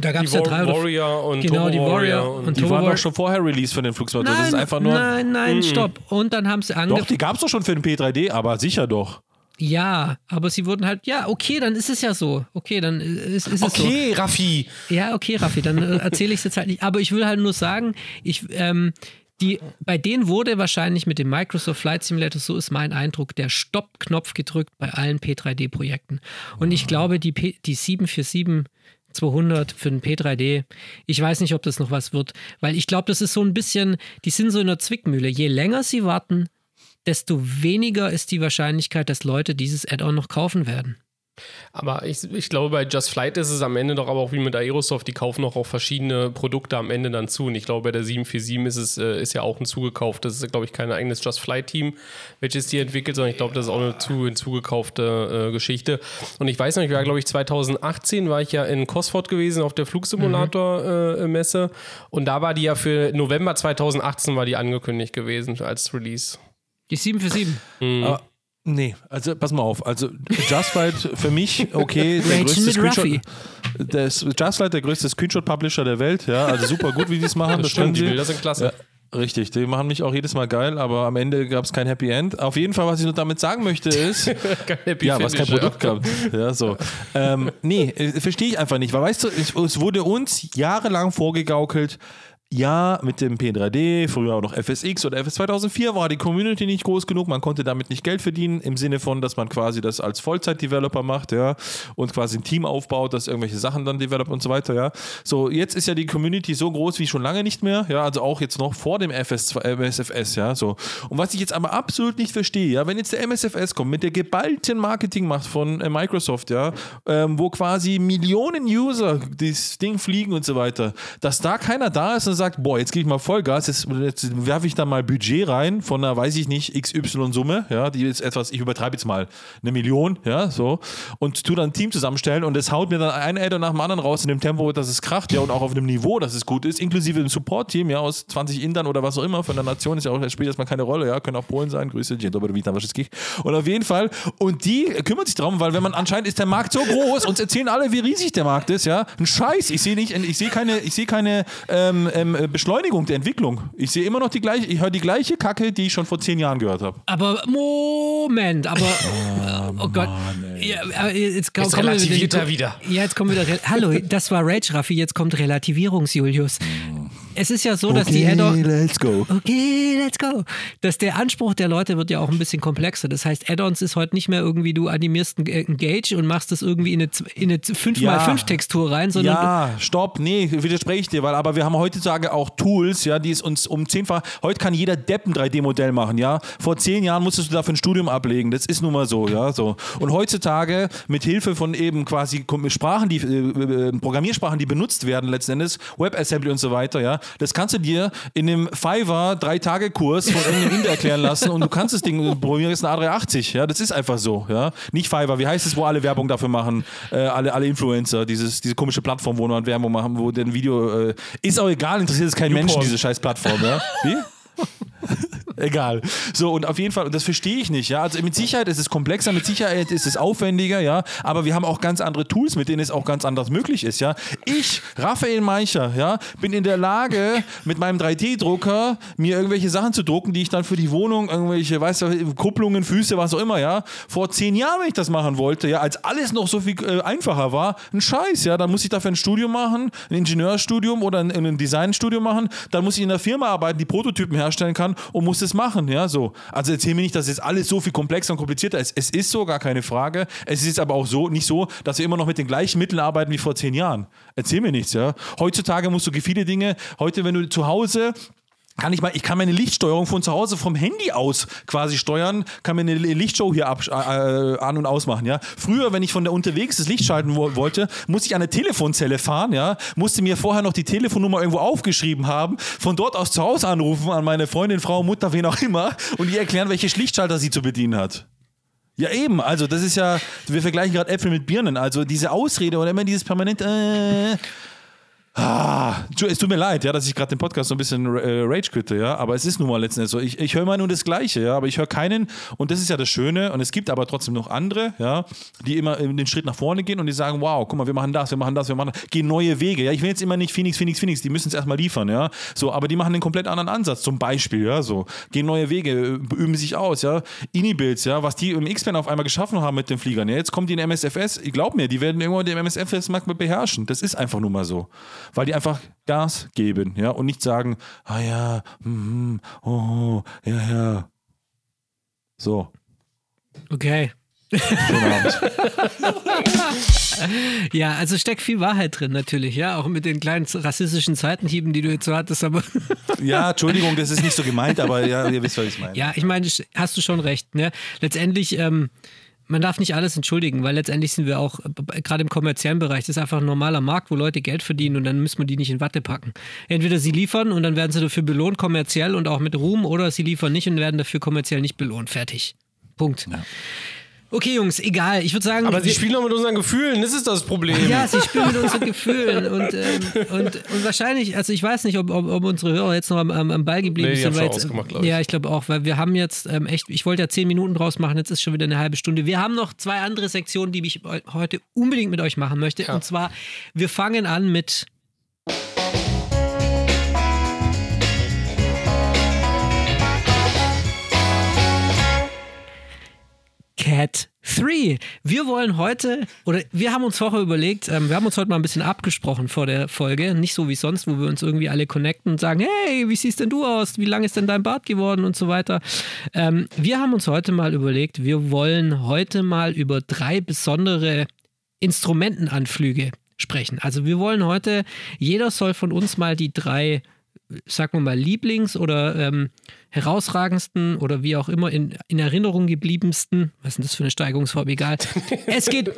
da gab es ja drei Warrior und genau, die Warrior und, und Die waren doch schon vorher Release von den Flugsimulatoren. Das ist einfach nur. Nein, nein, mm. stopp. Und dann haben sie angefangen. Doch, die gab es doch schon für den P3D, aber sicher doch. Ja, aber sie wurden halt, ja, okay, dann ist es ja so. Okay, dann ist, ist es okay, so. Okay, Raffi. Ja, okay, Raffi, dann äh, erzähle ich es jetzt halt nicht. Aber ich will halt nur sagen, ich, ähm, die, bei denen wurde wahrscheinlich mit dem Microsoft Flight Simulator, so ist mein Eindruck, der Stopp-Knopf gedrückt bei allen P3D-Projekten. Und ich glaube, die, P, die 747 200 für den P3D. Ich weiß nicht, ob das noch was wird, weil ich glaube, das ist so ein bisschen, die sind so in der Zwickmühle. Je länger sie warten, desto weniger ist die Wahrscheinlichkeit, dass Leute dieses Add-on noch kaufen werden. Aber ich, ich glaube, bei Just Flight ist es am Ende doch aber auch wie mit Aerosoft, die kaufen auch, auch verschiedene Produkte am Ende dann zu. Und ich glaube, bei der 747 ist es äh, ist ja auch ein zugekauft. Das ist, glaube ich, kein eigenes Just Flight-Team, welches die entwickelt, sondern ich glaube, das ist auch eine zu, hinzugekaufte äh, Geschichte. Und ich weiß noch, ich war, glaube ich, 2018 war ich ja in Cosford gewesen auf der Flugsimulator-Messe. Mhm. Äh, und da war die ja für November 2018 war die angekündigt gewesen als Release. Die 747. Mhm. Aber Nee, also pass mal auf. Also Just Flight für mich, okay, [laughs] der größte Screenshot. Der ist- Just Flight, der größte Screenshot-Publisher der Welt, ja. Also super gut, wie die es machen. [laughs] Das, stimmt, können die sie. Bilder sind klasse. Ja, richtig, die machen mich auch jedes Mal geil, aber am Ende gab es kein Happy End. Auf jeden Fall, was ich nur damit sagen möchte, ist, [laughs] Happy ja, was kein Produkt gab. Ja, so. Ähm, nee, äh, verstehe ich einfach nicht, weil weißt du, es, es wurde uns jahrelang vorgegaukelt, ja, mit dem P3D, früher auch noch FSX oder FS 2004 war die Community nicht groß genug, man konnte damit nicht Geld verdienen, im Sinne von, dass man quasi das als Vollzeit-Developer macht, ja, und quasi ein Team aufbaut, das irgendwelche Sachen dann developt und so weiter, ja. So, jetzt ist ja die Community so groß wie schon lange nicht mehr, ja, also auch jetzt noch vor dem FS, äh, MSFS, ja, so. Und was ich jetzt aber absolut nicht verstehe, ja, wenn jetzt der MSFS kommt mit der geballten Marketingmacht von äh, Microsoft, ja, ähm, wo quasi Millionen User das Ding fliegen und so weiter, dass da keiner da ist und sagt, boah, jetzt gebe ich mal Vollgas, jetzt, jetzt werfe ich da mal Budget rein von einer, weiß ich nicht, XY-Summe, ja, die ist etwas, ich übertreibe jetzt mal, eine Million, ja, so, und tu dann ein Team zusammenstellen und es haut mir dann ein Adder nach dem anderen raus in dem Tempo, dass es kracht, ja, und auch auf einem Niveau, dass es gut ist, inklusive dem Support-Team, ja, aus 20 Indern oder was auch immer, von der Nation ist ja auch, spielt erstmal keine Rolle, ja, können auch Polen sein, Grüße, Dzień dobry, witam. Und auf jeden Fall, und die kümmert sich darum, weil wenn man anscheinend ist der Markt so groß, uns erzählen alle, wie riesig der Markt ist, ja, ein Scheiß, ich sehe nicht, ich sehe keine, ich sehe keine ähm, ähm, Beschleunigung der Entwicklung. Ich sehe immer noch die gleiche, ich höre die gleiche Kacke, die ich schon vor zehn Jahren gehört habe. Aber Moment, aber [laughs] oh, Gott. Ja, aber jetzt, Jetzt kommen wir relativiert wieder- er wieder. Ja, jetzt kommen wir wieder. Hallo, das war Rage Raffi, jetzt kommt Relativierungs-Julius. Es ist ja so, dass die Add-on. let's go. Okay, let's go. Dass der Anspruch der Leute wird ja auch ein bisschen komplexer. Das heißt, Add-ons ist heute nicht mehr irgendwie, du animierst ein ein Gauge und machst das irgendwie in eine, in eine 5x5-Textur rein, sondern Ja, stopp, nee, widerspreche ich dir, weil aber wir haben heutzutage auch Tools, ja, die es uns um zehnfach, heute kann jeder Depp ein 3D-Modell machen, ja. Vor zehn Jahren musstest du dafür ein Studium ablegen, das ist nun mal so, ja, so. Und heutzutage mit Hilfe von eben quasi Sprachen, die, äh, äh, Programmiersprachen, die benutzt werden letzten Endes, WebAssembly und so weiter, ja, das kannst du dir in einem Fiverr Drei-Tage-Kurs von irgendeinem Inder erklären lassen und du kannst das Ding, du programmierst ein A380, ja, das ist einfach so, ja. Nicht Fiverr, wie heißt es, wo alle Werbung dafür machen, äh, alle, alle Influencer, dieses, diese komische Plattform, wo man Werbung machen, wo ein Video, äh, ist auch egal, interessiert es keinen Menschen, diese scheiß Plattform, ja. Wie? [laughs] [laughs] Egal. So, und auf jeden Fall, und das verstehe ich nicht, ja. Also mit Sicherheit ist es komplexer, mit Sicherheit ist es aufwendiger, ja. Aber wir haben auch ganz andere Tools, mit denen es auch ganz anders möglich ist, ja. Ich, Raphael Meicher, ja, bin in der Lage, mit meinem 3D-Drucker mir irgendwelche Sachen zu drucken, die ich dann für die Wohnung, irgendwelche, weißt du, Kupplungen, Füße, was auch immer, ja. Vor zehn Jahren, wenn ich das machen wollte, ja, als alles noch so viel äh, einfacher war, ein Scheiß, ja. Dann muss ich dafür ein Studium machen, ein Ingenieurstudium oder ein, ein Designstudium machen. Dann muss ich in einer Firma arbeiten, die Prototypen herstellen kann und muss das machen, ja, so. Also erzähl mir nicht, dass jetzt alles so viel komplexer und komplizierter ist. Es ist so, gar keine Frage. Es ist aber auch so, nicht so, dass wir immer noch mit den gleichen Mitteln arbeiten wie vor zehn Jahren. Erzähl mir nichts, ja. Heutzutage musst du viele Dinge, heute, wenn du zu Hause kann ich mal, ich kann meine Lichtsteuerung von zu Hause vom Handy aus quasi steuern, kann mir eine Lichtshow hier ab, äh, an und ausmachen, ja. Früher, wenn ich von der unterwegs das Licht schalten wo wollte, musste ich an eine Telefonzelle fahren, ja, musste mir vorher noch die Telefonnummer irgendwo aufgeschrieben haben, von dort aus zu Hause anrufen an meine Freundin, Frau, Mutter, wen auch immer und ihr erklären, welche Lichtschalter sie zu bedienen hat. Ja, eben, also das ist ja, wir vergleichen gerade Äpfel mit Birnen, also diese Ausrede oder immer dieses permanent, äh, Ah, es tut mir leid, ja, dass ich gerade den Podcast so ein bisschen äh, rage quitte, ja, aber es ist nun mal letzten Endes so. Ich, ich höre immer nur das Gleiche, ja, aber ich höre keinen, und das ist ja das Schöne, und es gibt aber trotzdem noch andere, ja, die immer den Schritt nach vorne gehen und die sagen, wow, guck mal, wir machen das, wir machen das, wir machen das, gehen neue Wege, ja, ich will jetzt immer nicht Phoenix, Phoenix, Phoenix, die müssen es erstmal liefern, ja, so, aber die machen einen komplett anderen Ansatz, zum Beispiel, ja, so, gehen neue Wege, äh, üben sich aus, ja, Inibuilds, ja, was die im X-Men auf einmal geschaffen haben mit den Fliegern, ja, jetzt kommt die in MSFS, glaub mir, die werden irgendwann den MSFS-Markt beherrschen, das ist einfach nur mal so, weil die einfach Gas geben, ja, und nicht sagen, ah ja, mhm, oh, ja, ja. So, okay. schönen Abend. [laughs] Ja, also steckt viel Wahrheit drin natürlich, ja, auch mit den kleinen rassistischen Seitenhieben, die du jetzt so hattest, aber [laughs] Ja, Entschuldigung, das ist nicht so gemeint, aber ja, ihr wisst, was ich meine. ja, ich meine, hast du schon recht, ne? Letztendlich, ähm, man darf nicht alles entschuldigen, weil letztendlich sind wir auch, äh, gerade im kommerziellen Bereich, das ist einfach ein normaler Markt, wo Leute Geld verdienen und dann müssen wir die nicht in Watte packen. Entweder sie liefern und dann werden sie dafür belohnt, kommerziell und auch mit Ruhm, oder sie liefern nicht und werden dafür kommerziell nicht belohnt. Fertig. Punkt. Ja. Okay, Jungs, egal. Ich würde sagen. Aber sie spielen doch mit unseren Gefühlen, das ist das Problem. Ja, sie spielen mit unseren Gefühlen. Und, ähm, und, und wahrscheinlich, also ich weiß nicht, ob, ob, ob unsere Hörer jetzt noch am, am Ball geblieben nee, sind. Weil jetzt, ich. Ja, ich glaube auch, weil wir haben jetzt ähm, echt, ich wollte ja zehn Minuten draus machen, jetzt ist schon wieder eine halbe Stunde. Wir haben noch zwei andere Sektionen, die ich heute unbedingt mit euch machen möchte. Ja. Und zwar, wir fangen an mit Cat 3. Wir wollen heute, oder wir haben uns vorher überlegt, ähm, wir haben uns heute mal ein bisschen abgesprochen vor der Folge, nicht so wie sonst, wo wir uns irgendwie alle connecten und sagen, hey, wie siehst denn du aus? Wie lang ist denn dein Bart geworden und so weiter. Ähm, wir haben uns heute mal überlegt, wir wollen heute mal über drei besondere Instrumentenanflüge sprechen. Also wir wollen heute, jeder soll von uns mal die drei, sagen wir mal, Lieblings- oder ähm, herausragendsten oder wie auch immer in, in Erinnerung gebliebensten, was ist denn das für eine Steigerungsform, egal. [laughs] es geht,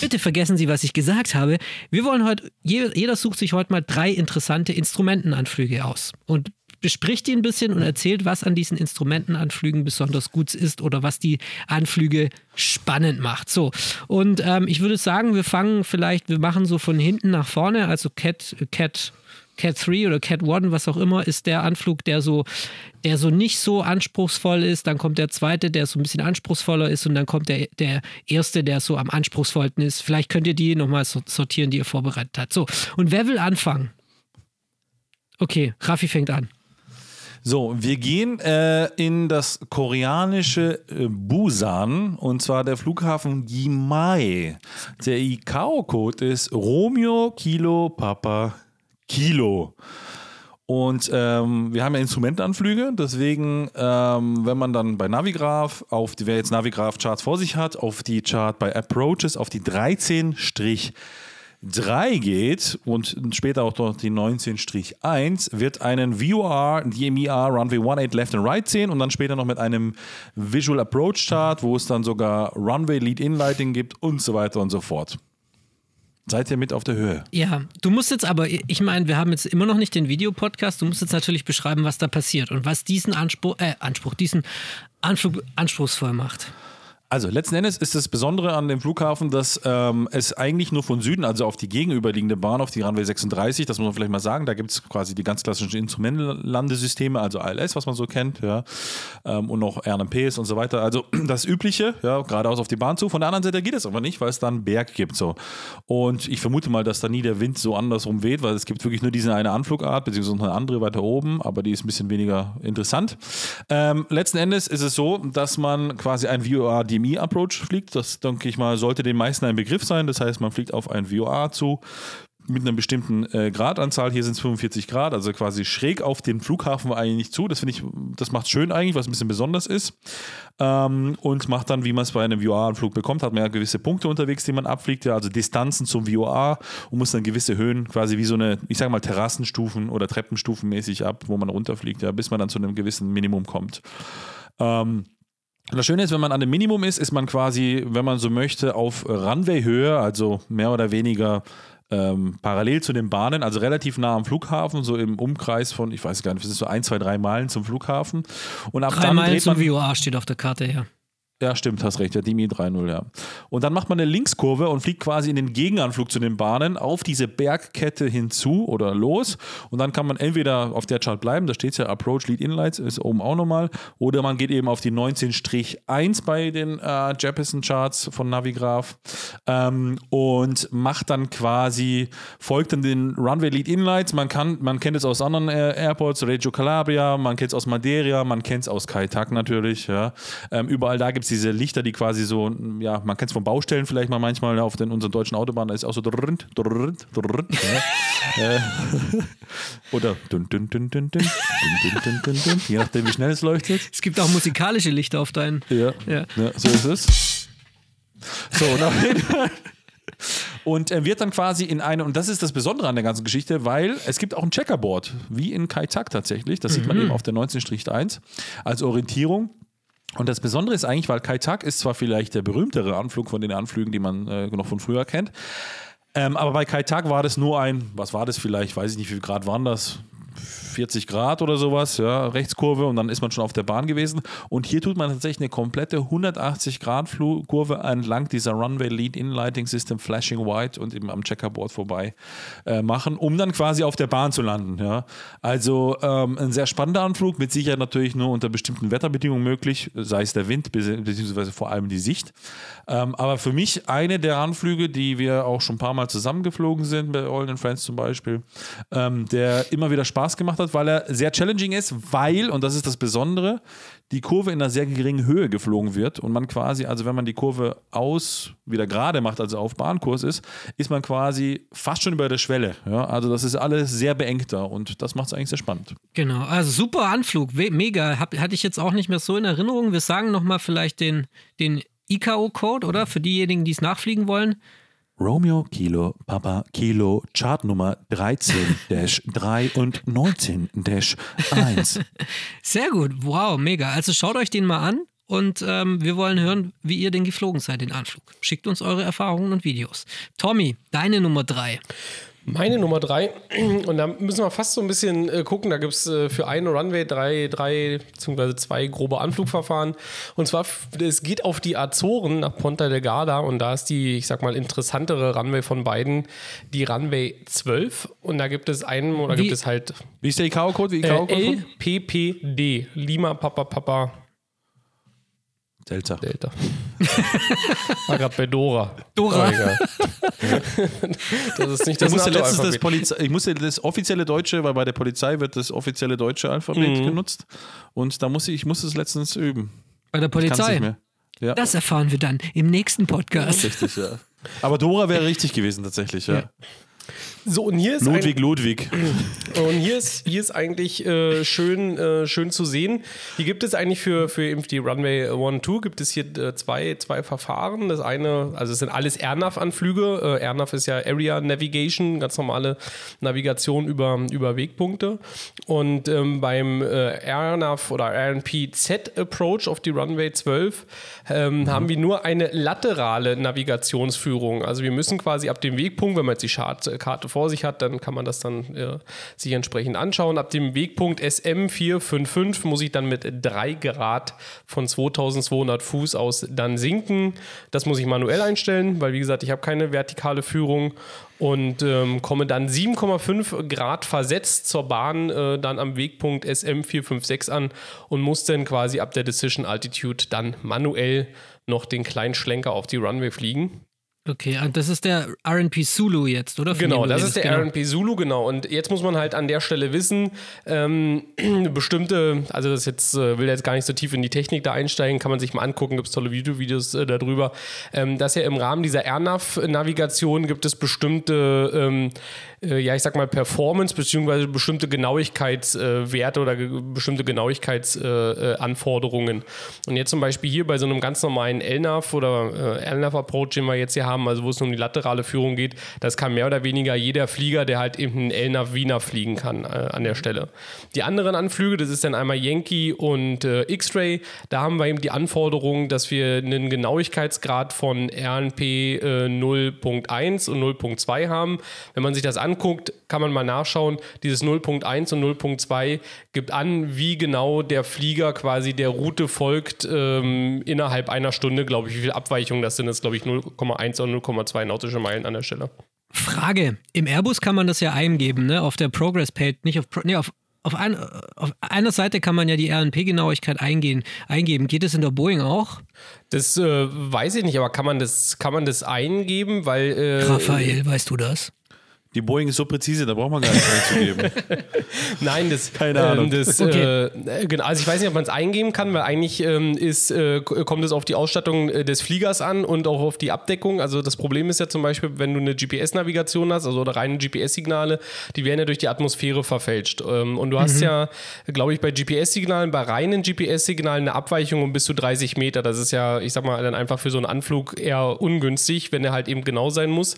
bitte vergessen Sie, was ich gesagt habe. Wir wollen heute, jeder, sucht sich heute mal drei interessante Instrumentenanflüge aus und bespricht die ein bisschen und erzählt, was an diesen Instrumentenanflügen besonders gut ist oder was die Anflüge spannend macht. So, und ähm, ich würde sagen, wir fangen vielleicht, wir machen so von hinten nach vorne, also Cat, Cat Cat 3 oder Cat 1, was auch immer, ist der Anflug, der so, der so nicht so anspruchsvoll ist. Dann kommt der zweite, der so ein bisschen anspruchsvoller ist und dann kommt der, der erste, der so am anspruchsvollsten ist. Vielleicht könnt ihr die nochmal sortieren, die ihr vorbereitet habt. So, und wer will anfangen? Okay, Raffi fängt an. So, wir gehen äh, in das koreanische äh, Busan und zwar der Flughafen Gimai. Der ICAO-Code ist Romeo Kilo Papa Kilo. Und ähm, wir haben ja Instrumentenanflüge, deswegen, ähm, wenn man dann bei Navigraph, auf die, wer jetzt Navigraph-Charts vor sich hat, auf die Chart bei Approaches auf die 13- 3 geht und später auch dort die 19-1, wird einen VOR, DMER Runway 18 Left and Right sehen und dann später noch mit einem Visual Approach Chart, wo es dann sogar Runway Lead In Lighting gibt und so weiter und so fort. Seid ihr mit auf der Höhe? Ja, du musst jetzt aber, ich meine, wir haben jetzt immer noch nicht den Videopodcast, du musst jetzt natürlich beschreiben, was da passiert und was diesen Anspruch, äh, Anspruch, diesen Anflug anspruchsvoll macht. Also letzten Endes ist das Besondere an dem Flughafen, dass ähm, es eigentlich nur von Süden, also auf die gegenüberliegende Bahn, auf die Runway 36, das muss man vielleicht mal sagen, da gibt es quasi die ganz klassischen Instrumentenlandesysteme, also ALS, was man so kennt, ja, ähm, und noch RNPs und so weiter. Also [clears throat] das Übliche, ja, geradeaus auf die Bahn zu. Von der anderen Seite geht es aber nicht, weil es da einen Berg gibt. So. Und ich vermute mal, dass da nie der Wind so andersrum weht, weil es gibt wirklich nur diese eine Anflugart, beziehungsweise eine andere weiter oben, aber die ist ein bisschen weniger interessant. Ähm, letzten Endes ist es so, dass man quasi ein VOR, die DMI-Approach fliegt. Das, denke ich mal, sollte den meisten ein Begriff sein. Das heißt, man fliegt auf ein VOA zu mit einer bestimmten äh, Gradanzahl. Hier sind es 45 Grad, also quasi schräg auf den Flughafen eigentlich zu. Das finde ich, das macht schön eigentlich, was ein bisschen besonders ist. Ähm, und macht dann, wie man es bei einem VOA-Anflug bekommt, hat man ja gewisse Punkte unterwegs, die man abfliegt, ja, also Distanzen zum VOA und muss dann gewisse Höhen quasi wie so eine, ich sage mal, Terrassenstufen oder Treppenstufen mäßig ab, wo man runterfliegt, ja, bis man dann zu einem gewissen Minimum kommt. Ähm, das Schöne ist, wenn man an dem Minimum ist, ist man quasi, wenn man so möchte, auf Runway-Höhe, also mehr oder weniger ähm, parallel zu den Bahnen, also relativ nah am Flughafen, so im Umkreis von, ich weiß gar nicht, das ist so ein, zwei, drei Meilen zum Flughafen. Und ab drei dann Meilen dreht man, zum VOA steht auf der Karte, ja. Ja, stimmt, hast recht. Ja, Dimi 3.0, ja. Und dann macht man eine Linkskurve und fliegt quasi in den Gegenanflug zu den Bahnen auf diese Bergkette hinzu oder los. Und dann kann man entweder auf der Chart bleiben, da steht ja Approach Lead Inlights, ist oben auch nochmal. Oder man geht eben auf die 19-1 bei den äh, Jeppesen Charts von Navigraph ähm, und macht dann quasi, folgt dann den Runway Lead Inlights. Man, kann, man kennt es aus anderen äh, Airports, Reggio Calabria, man kennt es aus Madeira, man kennt es aus Kai Tak natürlich. Ja. Ähm, überall da gibt es diese Lichter, die quasi so, ja, man kennt es von Baustellen vielleicht mal manchmal auf den unseren deutschen Autobahnen, da ist auch so drrrnt, drrrnt, drrrnt, ja. [laughs] oder dun, dun, dun, dun, dun, dun, dun, dun, je nachdem, wie schnell es leuchtet. Es gibt auch musikalische Lichter auf deinen. Ja, ja. ja so ist es. So, und auf jeden Fall. Und er wird dann quasi in eine, und das ist das Besondere an der ganzen Geschichte, weil es gibt auch ein Checkerboard, wie in Kai Tak tatsächlich. Das sieht man eben auf der 19-1 als Orientierung. Und das Besondere ist eigentlich, weil Kai Tak ist zwar vielleicht der berühmtere Anflug von den Anflügen, die man äh, noch von früher kennt, ähm, aber bei Kai Tak war das nur ein, was war das vielleicht, weiß ich nicht, wie viel Grad waren das? 40 Grad oder sowas, ja, Rechtskurve und dann ist man schon auf der Bahn gewesen. Und hier tut man tatsächlich eine komplette 180 Grad Kurve entlang dieser Runway Lead In Lighting System Flashing White und eben am Checkerboard vorbei äh, machen, um dann quasi auf der Bahn zu landen. Ja. Also ähm, ein sehr spannender Anflug, mit Sicherheit natürlich nur unter bestimmten Wetterbedingungen möglich, sei es der Wind beziehungsweise vor allem die Sicht. Ähm, aber für mich eine der Anflüge, die wir auch schon ein paar Mal zusammengeflogen sind, bei All Friends zum Beispiel, ähm, der immer wieder Spaß gemacht hat, weil er sehr challenging ist, weil, und das ist das Besondere, die Kurve in einer sehr geringen Höhe geflogen wird und man quasi, also wenn man die Kurve aus wieder gerade macht, also auf Bahnkurs ist, ist man quasi fast schon über der Schwelle. Ja? Also das ist alles sehr beengter und das macht es eigentlich sehr spannend. Genau, also super Anflug, mega. Hab, hatte ich jetzt auch nicht mehr so in Erinnerung. Wir sagen nochmal vielleicht den, den ICAO-Code, oder? Für diejenigen, die es nachfliegen wollen. Romeo Kilo Papa Kilo Chartnummer 13-3 [laughs] und 19-1. [laughs] Sehr gut, wow, mega. Also schaut euch den mal an und ähm, wir wollen hören, wie ihr den geflogen seid, den Anflug. Schickt uns eure Erfahrungen und Videos. Tommy, deine Nummer 3. Meine Nummer drei, [clears throat] und da müssen wir fast so ein bisschen äh, gucken, da gibt es äh, für eine Runway drei, drei bzw. zwei grobe Anflugverfahren. Und zwar, es geht auf die Azoren nach Ponta de Garda und da ist die, ich sag mal, interessantere Runway von beiden, die Runway 12. Und da gibt es einen, oder wie, gibt es halt. Wie ist der ICAO-Code? Äh, LPPD, Lima Papa Papa Delta. Delta. [laughs] War gerade bei Dora. Dora. [laughs] das ist nicht das, ich musste das, Polizei, ich musste das offizielle Deutsche, weil bei der Polizei wird das offizielle deutsche Alphabet mhm. genutzt. Und da muss ich, ich musste es letztens üben. Bei der Polizei? Ja. Das erfahren wir dann im nächsten Podcast. Richtig, ja. Aber Dora wäre richtig gewesen tatsächlich, ja. ja. So, und hier ist Ludwig, Ludwig. Und hier ist, hier ist eigentlich äh, schön, äh, schön zu sehen. Hier gibt es eigentlich für, für die Runway 1 2 gibt es hier äh, zwei, zwei Verfahren. Das eine, also es sind alles AirNav-Anflüge. Äh, AirNav ist ja Area Navigation, ganz normale Navigation über, über Wegpunkte. Und ähm, beim äh, AirNav oder RNP-Z-Approach auf die Runway 12 ähm, mhm. haben wir nur eine laterale Navigationsführung. Also wir müssen quasi ab dem Wegpunkt, wenn man jetzt die Karte vor sich hat, dann kann man das dann äh, sich entsprechend anschauen. Ab dem Wegpunkt SM455 muss ich dann mit 3 Grad von 2200 Fuß aus dann sinken. Das muss ich manuell einstellen, weil wie gesagt, ich habe keine vertikale Führung und ähm, komme dann 7,5 Grad versetzt zur Bahn äh, dann am Wegpunkt SM456 an und muss dann quasi ab der Decision Altitude dann manuell noch den kleinen Schlenker auf die Runway fliegen. Okay, und das ist der RNP Zulu jetzt, oder? genau, das ist der genau. RNP Zulu, genau. Und jetzt muss man halt an der Stelle wissen, ähm, [clears throat] bestimmte, also das jetzt, äh, will jetzt gar nicht so tief in die Technik da einsteigen, kann man sich mal angucken, gibt es tolle Videovideos äh, darüber, ähm, dass ja im Rahmen dieser AirNav-Navigation gibt es bestimmte ähm, äh, ja, ich sag mal, Performance beziehungsweise bestimmte Genauigkeitswerte oder ge bestimmte Genauigkeitsanforderungen. Und jetzt zum Beispiel hier bei so einem ganz normalen LNAV oder äh, LNAV-Approach, den wir jetzt hier haben, also wo es um die laterale Führung geht, das kann mehr oder weniger jeder Flieger, der halt eben einen LNAV Wiener fliegen kann äh, an der Stelle. Die anderen Anflüge, das ist dann einmal Yankee und äh, X-Ray, da haben wir eben die Anforderung, dass wir einen Genauigkeitsgrad von RNP 0.1 und 0.2 haben. Wenn man sich das anguckt, kann man mal nachschauen. Dieses 0.1 und 0.2 gibt an, wie genau der Flieger quasi der Route folgt ähm, innerhalb einer Stunde, glaube ich. Wie viele Abweichungen das sind, ist, glaube ich, 0,1 oder 0,2 nautische Meilen an der Stelle. Frage: Im Airbus kann man das ja eingeben, ne? Auf der Progress-Page, nicht auf, nee, auf auf, ein, auf, einer Seite kann man ja die RNP-Genauigkeit eingeben. Geht es in der Boeing auch? Das äh, weiß ich nicht, aber kann man das, kann man das eingeben? Weil, äh, Raphael, weißt du das? Die Boeing ist so präzise, da braucht man gar nicht einzugeben. [laughs] Nein, das. Keine ähm, Ahnung. Das, okay. äh, genau, also ich weiß nicht, ob man es eingeben kann, weil eigentlich ähm, ist, äh, kommt es auf die Ausstattung äh, des Fliegers an und auch auf die Abdeckung. Also das Problem ist ja zum Beispiel, wenn du eine GPS-Navigation hast, also oder reine GPS-Signale, die werden ja durch die Atmosphäre verfälscht. Ähm, und du hast mhm. ja, glaube ich, bei GPS-Signalen, bei reinen GPS-Signalen eine Abweichung um bis zu 30 Meter. Das ist ja, ich sag mal, dann einfach für so einen Anflug eher ungünstig, wenn er halt eben genau sein muss.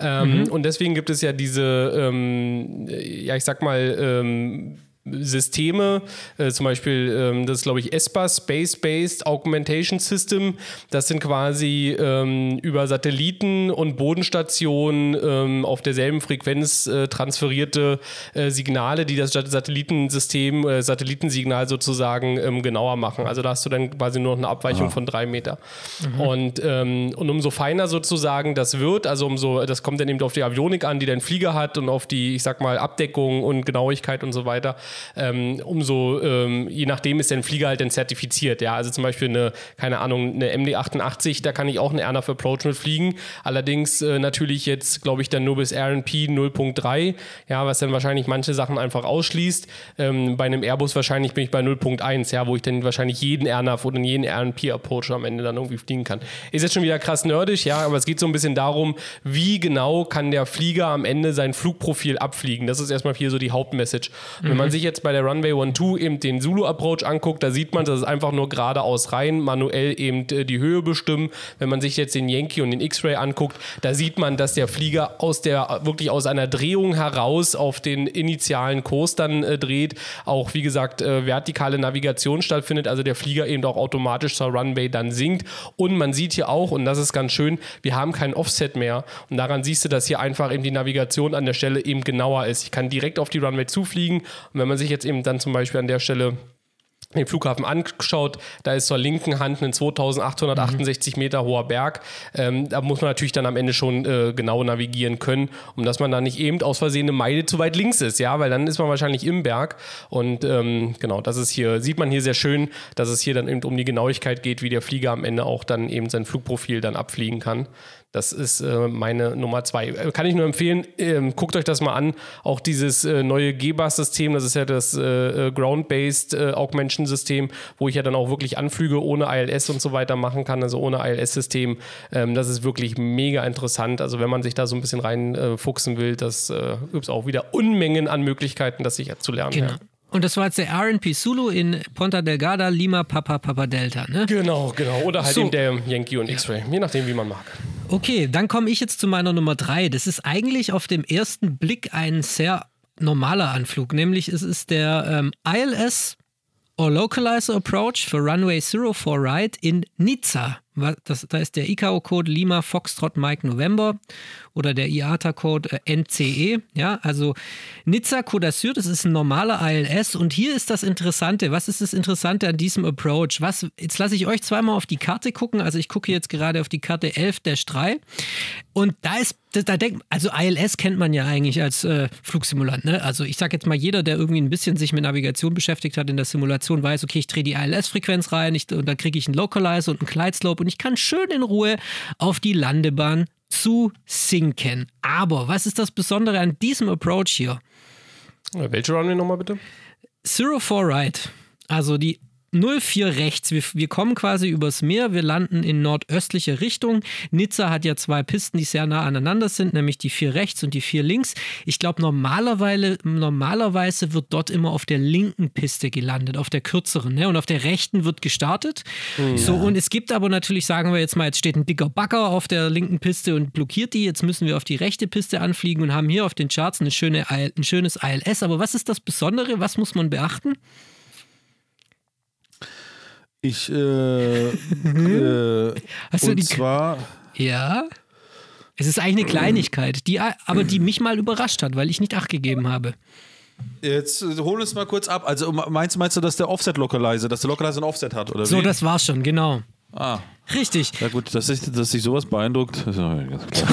Ähm, mhm. Und deswegen gibt es ja diese, ähm, ja, ich sag mal, ähm, Systeme, äh, zum Beispiel ähm, das ist glaube ich ESPA, Space-Based Augmentation System. Das sind quasi ähm, über Satelliten und Bodenstationen ähm, auf derselben Frequenz äh, transferierte äh, Signale, die das Satellitensystem, äh, Satellitensignal sozusagen ähm, genauer machen. Also da hast du dann quasi nur noch eine Abweichung Aha. von drei Meter. Mhm. Und, ähm, und umso feiner sozusagen das wird, also umso, das kommt dann eben auf die Avionik an, die dein Flieger hat und auf die, ich sag mal, Abdeckung und Genauigkeit und so weiter ähm, umso, ähm, je nachdem ist der Flieger halt dann zertifiziert. Ja, also zum Beispiel eine, keine Ahnung, eine MD88, da kann ich auch eine Airnav Approach mit fliegen. Allerdings äh, natürlich jetzt, glaube ich, dann nur bis RNP 0.3, ja, was dann wahrscheinlich manche Sachen einfach ausschließt. Ähm, bei einem Airbus wahrscheinlich bin ich bei 0.1, ja, wo ich dann wahrscheinlich jeden Airnav oder jeden RNP Approach am Ende dann irgendwie fliegen kann. Ist jetzt schon wieder krass nerdig, ja, aber es geht so ein bisschen darum, wie genau kann der Flieger am Ende sein Flugprofil abfliegen. Das ist erstmal hier so die Hauptmessage. Mhm. Wenn man mhm. Sich jetzt bei der Runway 1-2 eben den Zulu-Approach anguckt, da sieht man, dass es einfach nur geradeaus rein, manuell eben äh, die Höhe bestimmen. Wenn man sich jetzt den Yankee und den X-Ray anguckt, da sieht man, dass der Flieger aus der, wirklich aus einer Drehung heraus auf den initialen Kurs dann äh, dreht. Auch, wie gesagt, äh, vertikale Navigation stattfindet, also der Flieger eben auch automatisch zur Runway dann sinkt. Und man sieht hier auch, und das ist ganz schön, wir haben kein Offset mehr. Und daran siehst du, dass hier einfach eben die Navigation an der Stelle eben genauer ist. Ich kann direkt auf die Runway zufliegen. Und wenn man sich jetzt eben dann zum Beispiel an der Stelle den Flughafen anschaut, da ist zur linken Hand ein 2868 mhm. Meter hoher Berg. Ähm, da muss man natürlich dann am Ende schon äh, genau navigieren können, um dass man da nicht eben aus Versehen eine Meile zu weit links ist, ja, weil dann ist man wahrscheinlich im Berg. Und ähm, genau, das ist hier, sieht man hier sehr schön, dass es hier dann eben um die Genauigkeit geht, wie der Flieger am Ende auch dann eben sein Flugprofil dann abfliegen kann. Das ist äh, meine Nummer zwei. Äh, kann ich nur empfehlen, ähm, guckt euch das mal an. Auch dieses äh, neue GBAS-System, das ist ja das äh, äh, Ground-Based äh, Augmentation-System, wo ich ja dann auch wirklich Anflüge ohne ILS und so weiter machen kann, also ohne ILS-System. Ähm, das ist wirklich mega interessant. Also wenn man sich da so ein bisschen reinfuchsen will, das gibt es auch wieder Unmengen an Möglichkeiten, das sicher zu lernen. Genau. Ja. Und das war jetzt der RNP Zulu in Ponta Delgada, Lima, Papa, Papa, Delta, ne? Genau, genau. Oder halt so. eben der Yankee und X-Ray, je nachdem, wie man mag. Okay, dann komme ich jetzt zu meiner Nummer drei. Das ist eigentlich auf dem ersten Blick ein sehr normaler Anflug, nämlich es ist der ähm, ILS or Localizer Approach für Runway 04 Ride in Nizza. Das, da ist der ICAO-Code Lima Foxtrot Mike November oder der IATA-Code äh, NCE. Ja, also Nizza d'Azur, das ist ein normaler ILS. Und hier ist das Interessante. Was ist das Interessante an diesem Approach? Was, jetzt lasse ich euch zweimal auf die Karte gucken. Also ich gucke jetzt gerade auf die Karte 11-3. Und da ist, da denkt, also ILS kennt man ja eigentlich als äh, Flugsimulant. Ne? Also ich sage jetzt mal, jeder, der irgendwie ein bisschen sich mit Navigation beschäftigt hat in der Simulation, weiß, okay, ich drehe die ILS-Frequenz rein ich, und dann kriege ich einen Localizer und einen Und ich kann schön in Ruhe auf die Landebahn zu sinken. Aber was ist das Besondere an diesem Approach hier? Welche Runway nochmal bitte? Zero Four Right. Also die 04 rechts. Wir, wir, kommen quasi übers Meer, wir landen in nordöstliche Richtung. Nizza hat ja zwei Pisten, die sehr nah aneinander sind, nämlich die vier rechts und die vier links. Ich glaube, normalerweise, normalerweise wird dort immer auf der linken Piste gelandet, auf der kürzeren. Ne? Und auf der rechten wird gestartet. Ja. So, und es gibt aber natürlich, sagen wir jetzt mal, jetzt steht ein dicker Bagger auf der linken Piste und blockiert die. Jetzt müssen wir auf die rechte Piste anfliegen und haben hier auf den Charts eine schöne, ein schönes ILS. Aber was ist das Besondere? Was muss man beachten? Ich, äh, äh, Hast du und die zwar. Ja. Es ist eigentlich eine Kleinigkeit, die, aber die mich mal überrascht hat, weil ich nicht Acht gegeben habe. Jetzt äh, hol uns mal kurz ab. Also meinst, meinst du, dass der Offset-Localizer, dass der Localizer ein Offset hat, oder So, wie? das war's schon, genau. Ah. Richtig. Ja gut, dass sich, dass sich sowas beeindruckt, ist [laughs] ja ganz klar.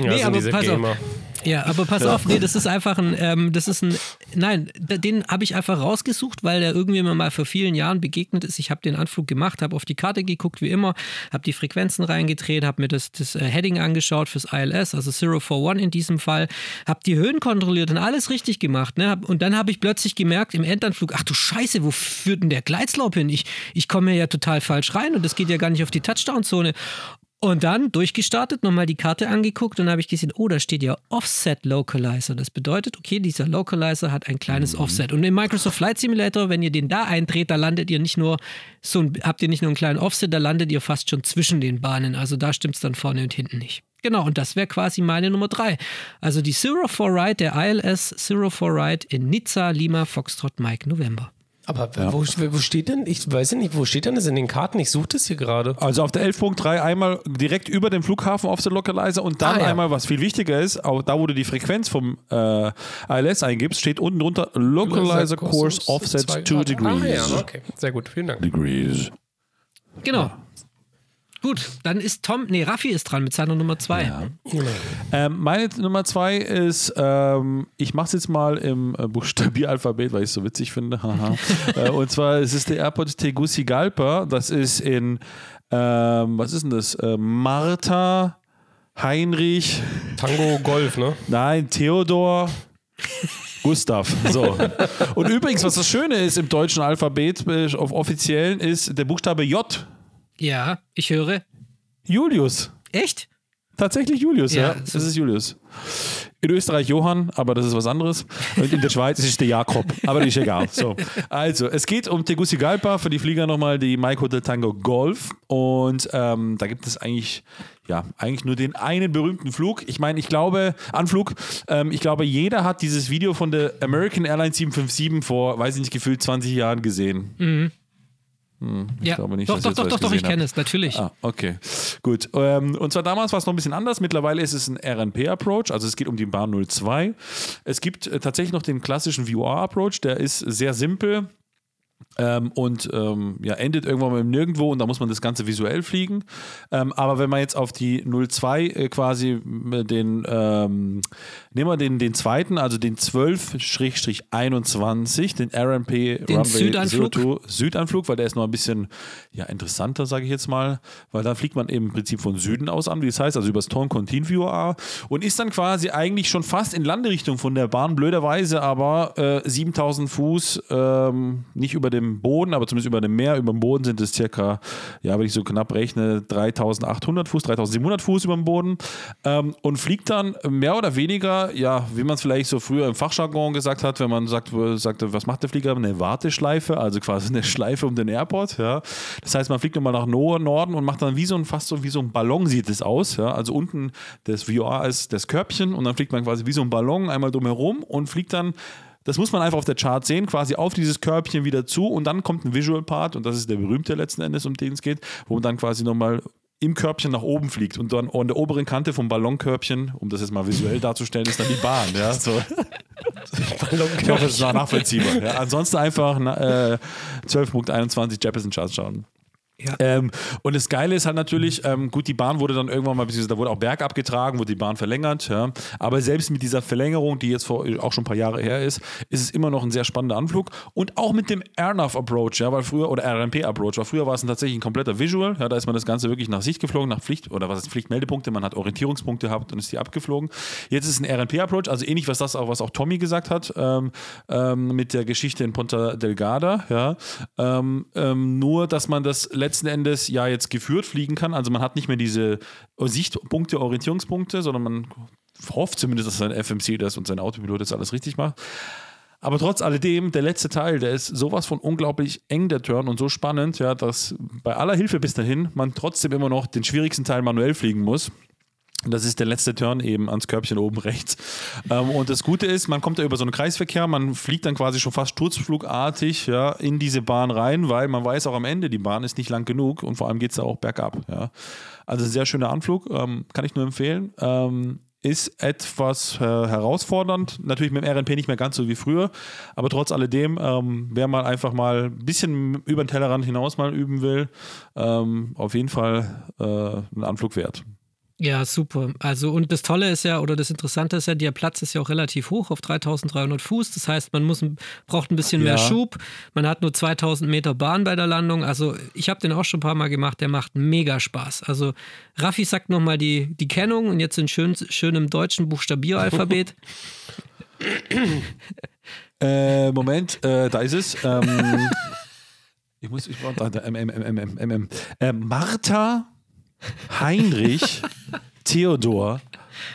nee, aber pass Gamer. auf. Ja, aber pass ja. auf, nee, das ist einfach ein, ähm, das ist ein, nein, den habe ich einfach rausgesucht, weil der irgendwie mir mal vor vielen Jahren begegnet ist. Ich habe den Anflug gemacht, habe auf die Karte geguckt, wie immer, habe die Frequenzen reingedreht, habe mir das, das äh, Heading angeschaut fürs ILS, also 041 in diesem Fall, habe die Höhen kontrolliert und alles richtig gemacht. Ne? Und dann habe ich plötzlich gemerkt im Endanflug, ach du Scheiße, wo führt denn der Gleitslauf hin? Ich, ich komme ja total falsch rein und das geht ja gar nicht auf die Touchdown-Zone. Und dann durchgestartet, nochmal die Karte angeguckt und habe ich gesehen, oh, da steht ja Offset Localizer. Das bedeutet, okay, dieser Localizer hat ein kleines mhm. Offset. Und im Microsoft Flight Simulator, wenn ihr den da eindreht, da landet ihr nicht nur so ein, habt ihr nicht nur einen kleinen Offset, da landet ihr fast schon zwischen den Bahnen. Also da stimmt es dann vorne und hinten nicht. Genau, und das wäre quasi meine Nummer drei. Also die Zero for Ride, der ILS Zero for Ride in Nizza, Lima, Foxtrot, Mike, November. Aber wo, wo steht denn, ich weiß ja nicht, wo steht denn das in den Karten? Ich suche das hier gerade. Also auf der 11.3 einmal direkt über dem Flughafen auf der Localizer und dann Ah, ja. einmal, was viel wichtiger ist, auch da, wo du die Frequenz vom äh, ILS eingibst, steht unten drunter Localizer Course Offset Zwei 2 Grad. degrees. Ah, ja, okay. Sehr gut, vielen Dank. Degrees. Genau. Gut, dann ist Tom, nee, Raffi ist dran mit seiner Nummer zwei. Ähm, meine Nummer zwei ist, ähm, ich mache es jetzt mal im äh, Buchstabieralphabet, weil ich es so witzig finde. [laughs] Haha. äh, und zwar es ist der Airport Tegucigalpa. Das ist in, ähm, was ist denn das? Äh, Martha, Heinrich, Tango Golf, ne? nein, Theodor. Gustav. So. [laughs] Und übrigens, was das Schöne ist im deutschen Alphabet, äh, auf offiziellen, ist der Buchstabe J. Ja, ich höre. Julius. Echt? Tatsächlich Julius, ja. Ja, Das ist Julius. In Österreich Johann, aber das ist was anderes. Und in der Schweiz ist es der Jakob, aber das ist egal. So. Also, es geht um Tegucigalpa, für die Flieger nochmal die Mike Hotel Tango Golf. Und ähm, da gibt es eigentlich, ja, eigentlich nur den einen berühmten Flug. Ich meine, ich glaube, Anflug, ähm, ich glaube, jeder hat dieses Video von der American Airlines 757 vor, weiß ich nicht, gefühlt 20 Jahren gesehen. Ja, glaube nicht, doch, doch, doch, doch, doch, ich kenne es, natürlich. Ah, okay. Gut. Ähm, und zwar damals war es noch ein bisschen anders. Mittlerweile ist es ein RNP-Approach, also es geht um die Bahn 02. Es gibt äh, tatsächlich noch den klassischen VR-Approach, der ist sehr simpel. Ähm, und ähm, ja, endet irgendwann mal im Nirgendwo und da muss man das Ganze visuell fliegen. Ähm, aber wenn man jetzt auf die 02 äh, quasi äh, den, ähm, nehmen wir den, den zweiten, also den 12-21, den RMP Den Runway Südanflug? 02 Südanflug, weil der ist noch ein bisschen ja, interessanter, sage ich jetzt mal, weil da fliegt man eben im Prinzip von Süden aus an, wie das heißt, also übers Ton Contin VOA und ist dann quasi eigentlich schon fast in Landerichtung von der Bahn, blöderweise aber äh, 7000 Fuß, ähm, nicht über dem Boden, aber zumindest über dem Meer, über dem Boden sind es circa, ja, wenn ich so knapp rechne, 3800 Fuß, 3700 Fuß über dem Boden ähm, und fliegt dann mehr oder weniger, ja, wie man es vielleicht so früher im Fachjargon gesagt hat, wenn man sagt, sagte, was macht der Flieger? Eine Warteschleife, also quasi eine Schleife um den Airport, ja. Das heißt, man fliegt nochmal nach No- Norden und macht dann wie so ein, fast so wie so ein Ballon sieht es aus, ja. Also unten das VR ist das Körbchen und dann fliegt man quasi wie so ein Ballon einmal drumherum und fliegt dann das muss man einfach auf der Chart sehen, quasi auf dieses Körbchen wieder zu und dann kommt ein Visual Part und das ist der berühmte letzten Endes, um den es geht, wo man dann quasi nochmal im Körbchen nach oben fliegt und dann an der oberen Kante vom Ballonkörbchen, um das jetzt mal visuell darzustellen, ist dann die Bahn. Ja, so. [laughs] Ich hoffe, es ist nachvollziehbar. Ja, ansonsten einfach äh, 12.21 Jefferson Charts schauen. Ja. Ähm, und das Geile ist halt natürlich, ähm, gut, die Bahn wurde dann irgendwann mal, beziehungsweise da wurde auch bergab getragen, wurde die Bahn verlängert, ja. Aber selbst mit dieser Verlängerung, die jetzt vor auch schon ein paar Jahre her ist, ist es immer noch ein sehr spannender Anflug. Und auch mit dem AirNav Approach, ja, weil früher, oder RMP Approach, weil früher war es tatsächlich ein kompletter Visual, ja, da ist man das Ganze wirklich nach Sicht geflogen, nach Pflicht, oder was ist Pflichtmeldepunkte, man hat Orientierungspunkte gehabt und ist die abgeflogen. Jetzt ist es ein RMP Approach, also ähnlich was das auch, was auch Tommy gesagt hat, ähm, ähm, mit der Geschichte in Ponta Delgada, ja. Ähm, ähm, nur, dass man das letzten Endes ja jetzt geführt fliegen kann. Also man hat nicht mehr diese Sichtpunkte, Orientierungspunkte, sondern man hofft zumindest, dass sein FMC das und sein Autopilot das alles richtig macht. Aber trotz alledem, der letzte Teil, der ist sowas von unglaublich eng, der Turn, und so spannend, ja, dass bei aller Hilfe bis dahin man trotzdem immer noch den schwierigsten Teil manuell fliegen muss. Das ist der letzte Turn eben ans Körbchen oben rechts. Ähm, und das Gute ist, man kommt da über so einen Kreisverkehr, man fliegt dann quasi schon fast sturzflugartig ja, in diese Bahn rein, weil man weiß auch am Ende, die Bahn ist nicht lang genug und vor allem geht es da auch bergab. Ja. Also ein sehr schöner Anflug, ähm, kann ich nur empfehlen. Ähm, ist etwas äh, herausfordernd, natürlich mit dem RNP nicht mehr ganz so wie früher, aber trotz alledem, ähm, wer mal einfach mal ein bisschen über den Tellerrand hinaus mal üben will, ähm, auf jeden Fall äh, ein Anflug wert. Ja, super. Also, und das Tolle ist ja, oder das Interessante ist ja, der Platz ist ja auch relativ hoch auf 3300 Fuß. Das heißt, man muss, braucht ein bisschen mehr Ja. Schub. Man hat nur 2000 Meter Bahn bei der Landung. Also, ich habe den auch schon ein paar Mal gemacht. Der macht mega Spaß. Also, Raffi sagt nochmal die, die Kennung und jetzt in schön, schönem deutschen Buchstabieralphabet. [laughs] [laughs] Äh, Moment, äh, da ist es. Ähm, ich muss, ich brauche da, da, M, M, M, M, M, M, M. Äh, Martha, Heinrich, Theodor,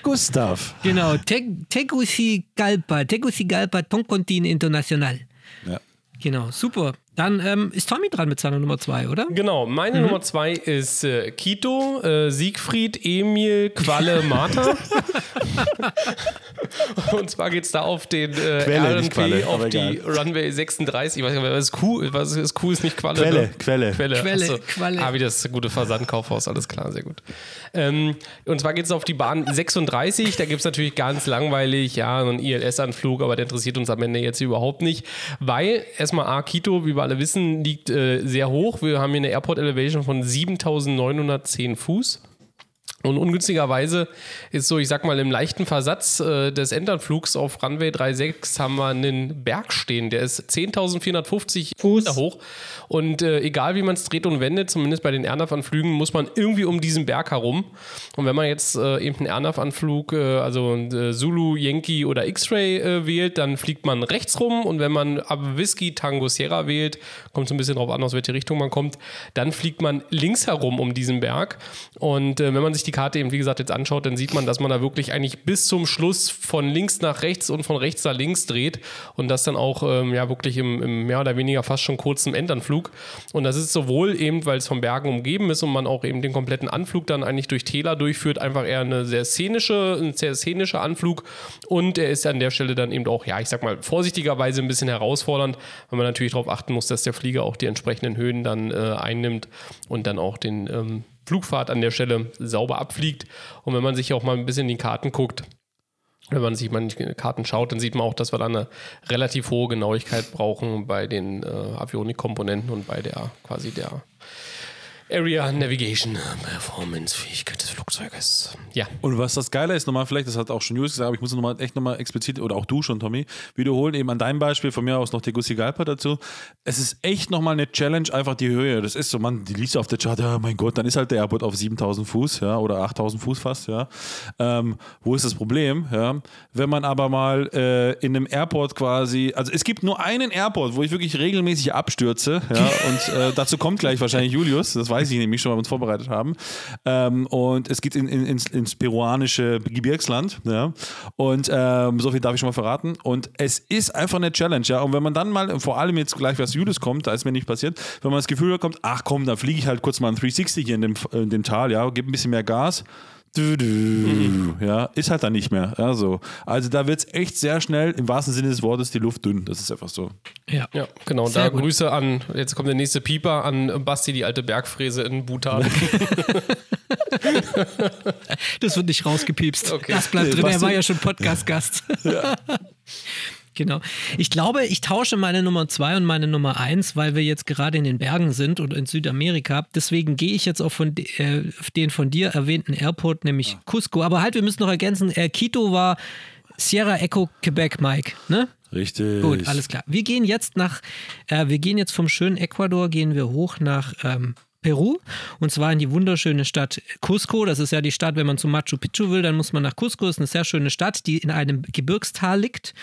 Gustav. genau. Te- Tegucigalpa, Tegucigalpa Toncontin International. Ja. Genau, super. Dann ähm, ist Tommy dran mit seiner Nummer zwei, oder? Genau, meine Nummer zwei ist äh, Kito, äh, Siegfried, Emil, Qualle, Martha. [laughs] [laughs] Und zwar geht es da auf den äh, Quelle, RNP, Qualle, auf die egal. Runway 36. Ich weiß nicht, was ist cool, was ist cool, ist nicht Qualle. Quelle, ne? Quelle. Quelle, Quelle, achso. Qualle. Ah, wie das gute Versandkaufhaus, alles klar, sehr gut. Ähm, und zwar geht es auf die Bahn 36. Da gibt es natürlich ganz langweilig, ja, so einen ILS-Anflug, aber der interessiert uns am Ende jetzt überhaupt nicht, weil erstmal A, Quito, wie wir alle wissen, liegt äh, sehr hoch. Wir haben hier eine Airport Elevation von 7910 Fuß. Und ungünstigerweise ist so, ich sag mal, im leichten Versatz äh, des Endanflugs auf Runway 36 haben wir einen Berg stehen, der ist 10.450 Fuß. Meter hoch. Und äh, egal wie man es dreht und wendet, zumindest bei den Airnav-Anflügen, muss man irgendwie um diesen Berg herum. Und wenn man jetzt äh, eben einen Airnav-Anflug, äh, also äh, Zulu, Yankee oder X-Ray äh, wählt, dann fliegt man rechts rum. Und wenn man Whisky, Tango, Sierra wählt, kommt so ein bisschen drauf an, aus welche Richtung man kommt, dann fliegt man links herum um diesen Berg. Und wenn man sich die Karte eben, wie gesagt, jetzt anschaut, dann sieht man, dass man da wirklich eigentlich bis zum Schluss von links nach rechts und von rechts nach links dreht und das dann auch ähm, ja wirklich im, im mehr oder weniger fast schon kurzen Endanflug. Und das ist sowohl eben, weil es von Bergen umgeben ist und man auch eben den kompletten Anflug dann eigentlich durch Täler durchführt, einfach eher eine sehr szenische, ein sehr szenischer Anflug und er ist an der Stelle dann eben auch, ja, ich sag mal, vorsichtigerweise ein bisschen herausfordernd, weil man natürlich darauf achten muss, dass der Flieger auch die entsprechenden Höhen dann äh, einnimmt und dann auch den ähm, Flugfahrt an der Stelle sauber abfliegt. Und wenn man sich auch mal ein bisschen in die Karten guckt, wenn man sich mal in die Karten schaut, dann sieht man auch, dass wir da eine relativ hohe Genauigkeit brauchen bei den äh, Avionik-Komponenten und bei der quasi der Area Navigation Performance Fähigkeit des Flugzeuges. Ja. Und was das Geile ist, nochmal, vielleicht, das hat auch schon Julius gesagt, aber ich muss nochmal echt nochmal explizit, oder auch du schon, Tommy, wiederholen, eben an deinem Beispiel, von mir aus noch Tegucigalpa dazu. Es ist echt nochmal eine Challenge, einfach die Höhe. Das ist so, man, die liest auf der Chart, ja, mein Gott, dann ist halt der Airport auf 7000 Fuß, ja, oder 8000 Fuß fast, ja. Ähm, wo ist das Problem, ja? Wenn man aber mal äh, in einem Airport quasi, also es gibt nur einen Airport, wo ich wirklich regelmäßig abstürze, ja, [laughs] und äh, dazu kommt gleich wahrscheinlich Julius, das weiß ich nämlich schon, weil wir uns vorbereitet haben. Ähm, und es geht in, in, ins, ins peruanische Gebirgsland, ja. Und ähm, so viel darf ich schon mal verraten. Und es ist einfach eine Challenge, ja. Und wenn man dann mal, vor allem jetzt gleich, was Julius kommt, da ist mir nicht passiert, wenn man das Gefühl bekommt, ach komm, da fliege ich halt kurz mal ein 360 hier in dem, in dem Tal, ja, gebe ein bisschen mehr Gas. Du, du, [laughs] Ja, ist halt dann nicht mehr. Ja, so. Also da wird es echt sehr schnell, im wahrsten Sinne des Wortes, die Luft dünn. Das ist einfach so. Ja. Ja, genau. Sehr da gut. Grüße an, jetzt kommt der nächste Pieper, an Basti, die alte Bergfräse in Bhutan. [laughs] Das wird nicht rausgepiepst. Okay. Das bleibt Nee, drin. Er Basti- war ja schon Podcast-Gast. [laughs] Genau. Ich glaube, ich tausche meine Nummer zwei und meine Nummer eins, weil wir jetzt gerade in den Bergen sind und in Südamerika. Deswegen gehe ich jetzt auch von äh, auf den von dir erwähnten Airport, nämlich Cusco. Aber halt, wir müssen noch ergänzen, äh, Quito war Sierra Echo Quebec, Mike. Ne? Richtig. Gut, alles klar. Wir gehen jetzt nach, äh, wir gehen jetzt vom schönen Ecuador, gehen wir hoch nach ähm, Peru und zwar in die wunderschöne Stadt Cusco. Das ist ja die Stadt, wenn man zu Machu Picchu will, dann muss man nach Cusco. Das ist eine sehr schöne Stadt, die in einem Gebirgstal liegt.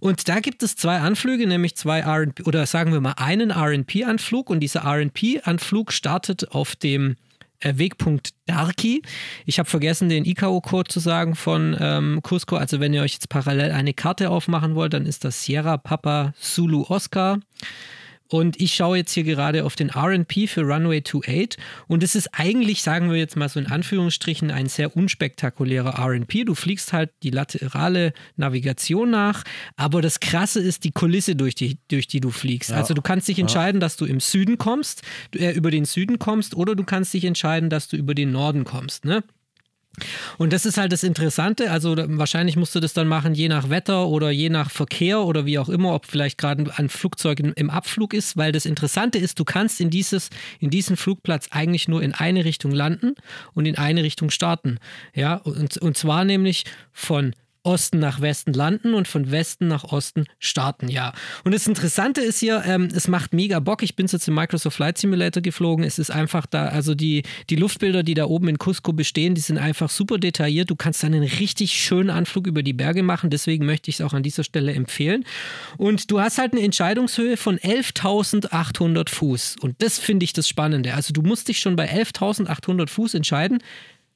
Und da gibt es zwei Anflüge, nämlich zwei RP, oder sagen wir mal einen RP-Anflug. Und dieser RP-Anflug startet auf dem äh, Wegpunkt Darki. Ich habe vergessen, den ICAO-Code zu sagen von ähm, Cusco. Also wenn ihr euch jetzt parallel eine Karte aufmachen wollt, dann ist das Sierra Papa Zulu Oscar. Und ich schaue jetzt hier gerade auf den RP für Runway 28 und es ist eigentlich, sagen wir jetzt mal so in Anführungsstrichen, ein sehr unspektakulärer RP. Du fliegst halt die laterale Navigation nach, aber das Krasse ist die Kulisse, durch die, durch die du fliegst. Also du kannst dich entscheiden, dass du im Süden kommst, du, äh, über den Süden kommst oder du kannst dich entscheiden, dass du über den Norden kommst. Ne? Und das ist halt das Interessante. Also wahrscheinlich musst du das dann machen, je nach Wetter oder je nach Verkehr oder wie auch immer, ob vielleicht gerade ein Flugzeug im, im Abflug ist, weil das Interessante ist, du kannst in, dieses, in diesen Flugplatz eigentlich nur in eine Richtung landen und in eine Richtung starten. Ja, und, und zwar nämlich von Osten nach Westen landen und von Westen nach Osten starten, ja. Und das Interessante ist hier, ähm, es macht mega Bock. Ich bin jetzt im Microsoft Flight Simulator geflogen. Es ist einfach da, also die, die Luftbilder, die da oben in Cusco bestehen, die sind einfach super detailliert. Du kannst dann einen richtig schönen Anflug über die Berge machen. Deswegen möchte ich es auch an dieser Stelle empfehlen. Und du hast halt eine Entscheidungshöhe von 11.800 Fuß. Und das finde ich das Spannende. Also du musst dich schon bei 11.800 Fuß entscheiden,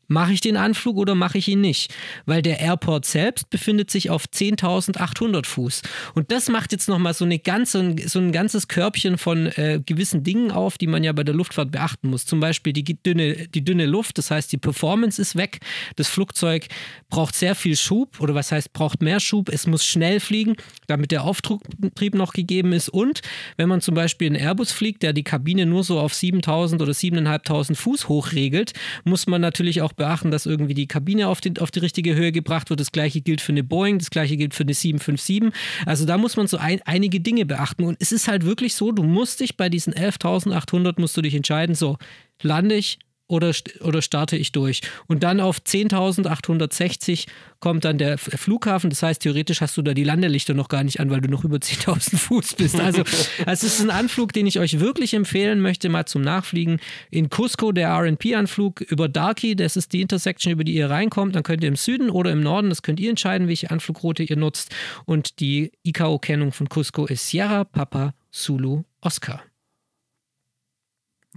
Mache ich den Anflug oder mache ich ihn nicht? Weil der Airport selbst befindet sich auf 10.800 Fuß. Und das macht jetzt nochmal so, so ein ganzes Körbchen von äh, gewissen Dingen auf, die man ja bei der Luftfahrt beachten muss. Zum Beispiel die dünne, die dünne Luft, das heißt, die Performance ist weg. Das Flugzeug braucht sehr viel Schub oder was heißt, braucht mehr Schub. Es muss schnell fliegen, damit der Auftrieb noch gegeben ist. Und wenn man zum Beispiel einen Airbus fliegt, der die Kabine nur so auf 7.000 oder 7.500 Fuß hochregelt, muss man natürlich auch beachten, dass irgendwie die Kabine auf die, auf die richtige Höhe gebracht wird. Das gleiche gilt für eine Boeing, das gleiche gilt für eine 757. Also da muss man so ein, einige Dinge beachten. Und es ist halt wirklich so, du musst dich bei diesen 11.800 musst du dich entscheiden, so lande ich oder, oder starte ich durch. Und dann auf 10.860 kommt dann der Flughafen. Das heißt, theoretisch hast du da die Landelichter noch gar nicht an, weil du noch über [laughs] 10.000 Fuß bist. [laughs] Also, es ist ein Anflug, den ich euch wirklich empfehlen möchte, mal zum Nachfliegen. In Cusco der RP-Anflug über Darky, das ist die Intersection, über die ihr reinkommt. Dann könnt ihr im Süden oder im Norden, das könnt ihr entscheiden, welche Anflugroute ihr nutzt. Und die ICAO-Kennung von Cusco ist Sierra Papa Zulu Oscar.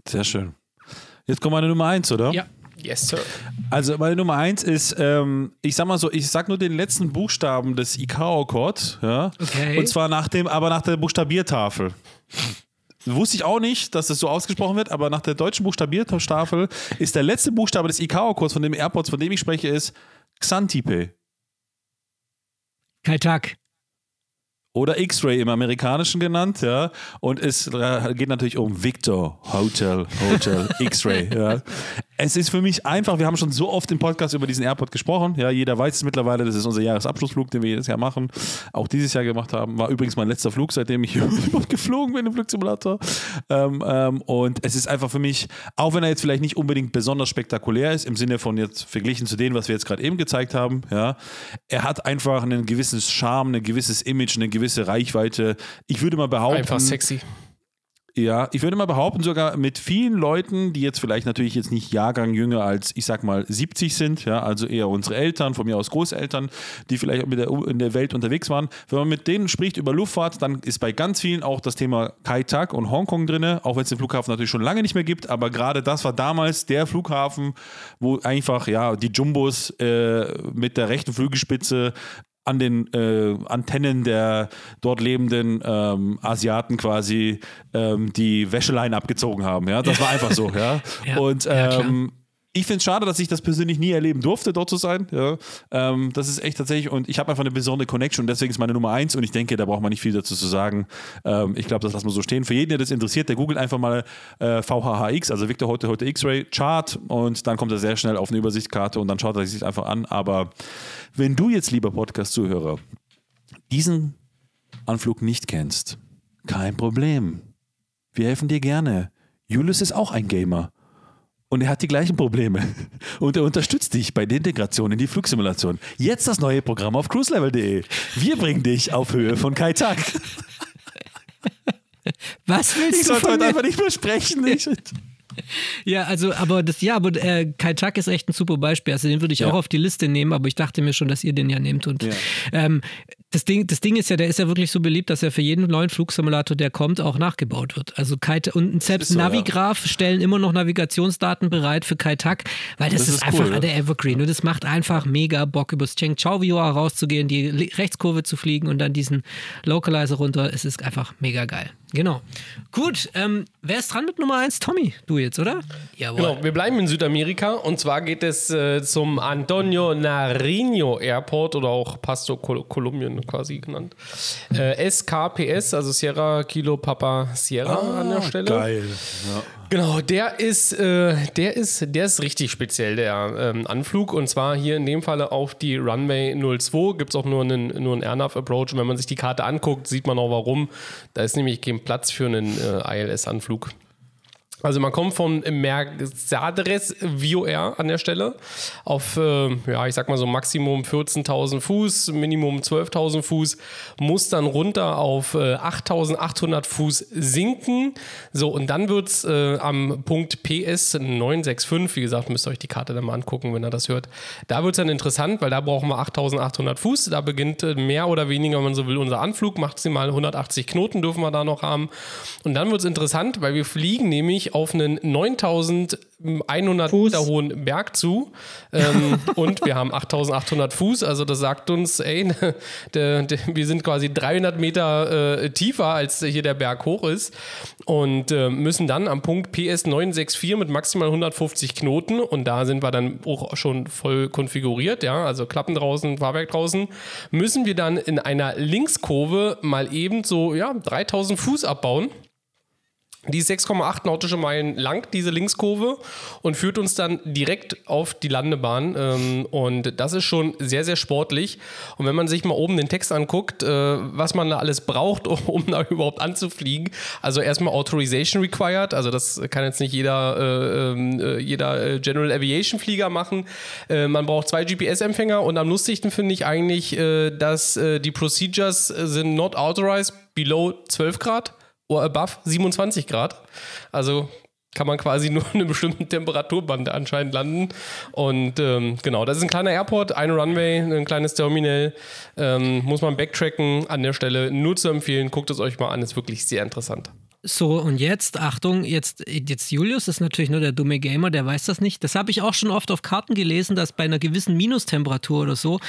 Sehr schön. Jetzt kommt meine Nummer eins, oder? Ja. Yes, Sir. Also meine Nummer eins ist, ähm, ich sag mal so, ich sag nur den letzten Buchstaben des ICAO-Code, ja. Okay. Und zwar nach dem, aber nach der Buchstabiertafel. Wusste ich auch nicht, dass das so ausgesprochen wird, aber nach der deutschen Buchstabiertafel ist der letzte Buchstabe des ICAO-Codes von dem Airports, von dem ich spreche, ist Xantipe. Kaitak. Oder X-Ray im Amerikanischen genannt, ja. Und es äh, geht natürlich um Victor, Hotel, Hotel, X-Ray, ja. [laughs] Es ist für mich einfach, wir haben schon so oft im Podcast über diesen Airport gesprochen, ja. Jeder weiß es mittlerweile, das ist unser Jahresabschlussflug, den wir jedes Jahr machen. Auch dieses Jahr gemacht haben. War übrigens mein letzter Flug, seitdem ich [laughs] überhaupt geflogen bin im Flugsimulator. Ähm, ähm, und es ist einfach für mich, auch wenn er jetzt vielleicht nicht unbedingt besonders spektakulär ist, im Sinne von jetzt verglichen zu dem, was wir jetzt gerade eben gezeigt haben, ja. Er hat einfach einen gewissen Charme, ein gewisses Image, eine gewisse Reichweite. Ich würde mal behaupten. Einfach sexy. Ja, ich würde mal behaupten, sogar mit vielen Leuten, die jetzt vielleicht natürlich jetzt nicht Jahrgang jünger als, ich sag mal, 70 sind, ja, also eher unsere Eltern, von mir aus Großeltern, die vielleicht der, in der Welt unterwegs waren. Wenn man mit denen spricht über Luftfahrt, dann ist bei ganz vielen auch das Thema Kai Tak und Hongkong drin, auch wenn es den Flughafen natürlich schon lange nicht mehr gibt, aber gerade das war damals der Flughafen, wo einfach, ja, die Jumbos äh, mit der rechten Flügelspitze an den äh, Antennen der dort lebenden ähm, Asiaten quasi ähm, die Wäscheleien abgezogen haben. Ja, das war einfach so. [laughs] Ja, Ja, und ja, ähm, ich finde es schade, dass ich das persönlich nie erleben durfte, dort zu sein. Ja. Ähm, das ist echt tatsächlich, und ich habe einfach eine besondere Connection und deswegen ist meine Nummer eins und ich denke, da braucht man nicht viel dazu zu sagen. Ähm, ich glaube, das lassen wir so stehen. Für jeden, der das interessiert, der googelt einfach mal äh, VHHX, also Victor heute heute X-Ray Chart und dann kommt er sehr schnell auf eine Übersichtskarte und dann schaut er sich einfach an. Aber wenn du jetzt, lieber Podcast-Zuhörer, diesen Anflug nicht kennst, kein Problem. Wir helfen dir gerne. Julius ist auch ein Gamer. Und er hat die gleichen Probleme. [laughs] Und er unterstützt dich bei der Integration in die Flugsimulation. Jetzt das neue Programm auf cruiselevel.de. Wir bringen dich auf Höhe von Kai Tak. Was willst Ich du sollte von heute einfach nicht mehr sprechen. Ich, [laughs] [laughs] Ja, also, aber das, ja, aber äh, Kai Tak ist echt ein super Beispiel. Also den würde ich Ja. auch auf die Liste nehmen, aber ich dachte mir schon, dass ihr den ja nehmt. Und Ja. ähm, das Ding, das Ding ist ja, der ist ja wirklich so beliebt, dass er für jeden neuen Flugsimulator, der kommt, auch nachgebaut wird. Also Kai, und selbst so, Navigraph stellen immer noch Navigationsdaten bereit für Kai Tak, weil das, Das ist, ist einfach cool. der Evergreen und es macht einfach mega Bock, übers Cheng Chao Viewer rauszugehen, die Rechtskurve zu fliegen und dann diesen Localizer runter. Es ist einfach mega geil. Genau. Gut, ähm, wer ist dran mit Nummer 1? Tommy, du jetzt, oder? Jawohl. Genau, wir bleiben in Südamerika und zwar geht es äh, zum Antonio Nariño Airport oder auch Pasto Col Kolumbien quasi genannt. Äh, SKPS, also Sierra Kilo Papa Sierra an der Stelle. Geil. Ja. Genau, der ist, äh, der ist, der ist richtig speziell, der ähm, Anflug. Und zwar hier in dem Falle auf die Runway 02. Gibt es auch nur einen, nur einen Airnav-Approach. Und wenn man sich die Karte anguckt, sieht man auch warum. Da ist nämlich kein Platz für einen äh, ILS-Anflug. Also man kommt von Mercedes VOR an der Stelle auf, äh, ja, ich sag mal so Maximum 14.000 Fuß, Minimum 12.000 Fuß, muss dann runter auf äh, 8.800 Fuß sinken. So, und dann wird es äh, am Punkt PS 965, wie gesagt, müsst ihr euch die Karte dann mal angucken, wenn ihr das hört. Da wird es dann interessant, weil da brauchen wir 8.800 Fuß. Da beginnt äh, mehr oder weniger, wenn man so will, unser Anflug. Maximal 180 Knoten dürfen wir da noch haben. Und dann wird es interessant, weil wir fliegen nämlich auf einen 9100 Fuß. Meter hohen Berg zu ähm, [laughs] und wir haben 8800 Fuß. Also das sagt uns, ey, [laughs] der, der, wir sind quasi 300 Meter äh, tiefer, als hier der Berg hoch ist und äh, müssen dann am Punkt PS 964 mit maximal 150 Knoten und da sind wir dann auch schon voll konfiguriert, ja, also Klappen draußen, Fahrwerk draußen, müssen wir dann in einer Linkskurve mal eben so, ja, 3000 Fuß abbauen. Die ist 6,8 nautische Meilen lang, diese Linkskurve, und führt uns dann direkt auf die Landebahn. Ähm, und das ist schon sehr, sehr sportlich. Und wenn man sich mal oben den Text anguckt, äh, was man da alles braucht, [laughs] um da überhaupt anzufliegen, also erstmal Authorization required, also das kann jetzt nicht jeder, äh, äh, jeder General Aviation Flieger machen. Man braucht zwei GPS-Empfänger und am lustigsten finde ich eigentlich, dass die Procedures sind not authorized below 12 Grad or above 27 Grad. Also kann man quasi [laughs] nur in einem bestimmten Temperaturband anscheinend landen. Und ähm, genau, das ist ein kleiner Airport, eine Runway, ein kleines Terminal. Ähm, muss man backtracken an der Stelle. Nur zu empfehlen, guckt es euch mal an, ist wirklich sehr interessant. So, und jetzt, Achtung, jetzt, jetzt Julius ist natürlich nur der dumme Gamer, der weiß das nicht. Das habe ich auch schon oft auf Karten gelesen, dass bei einer gewissen Minustemperatur oder so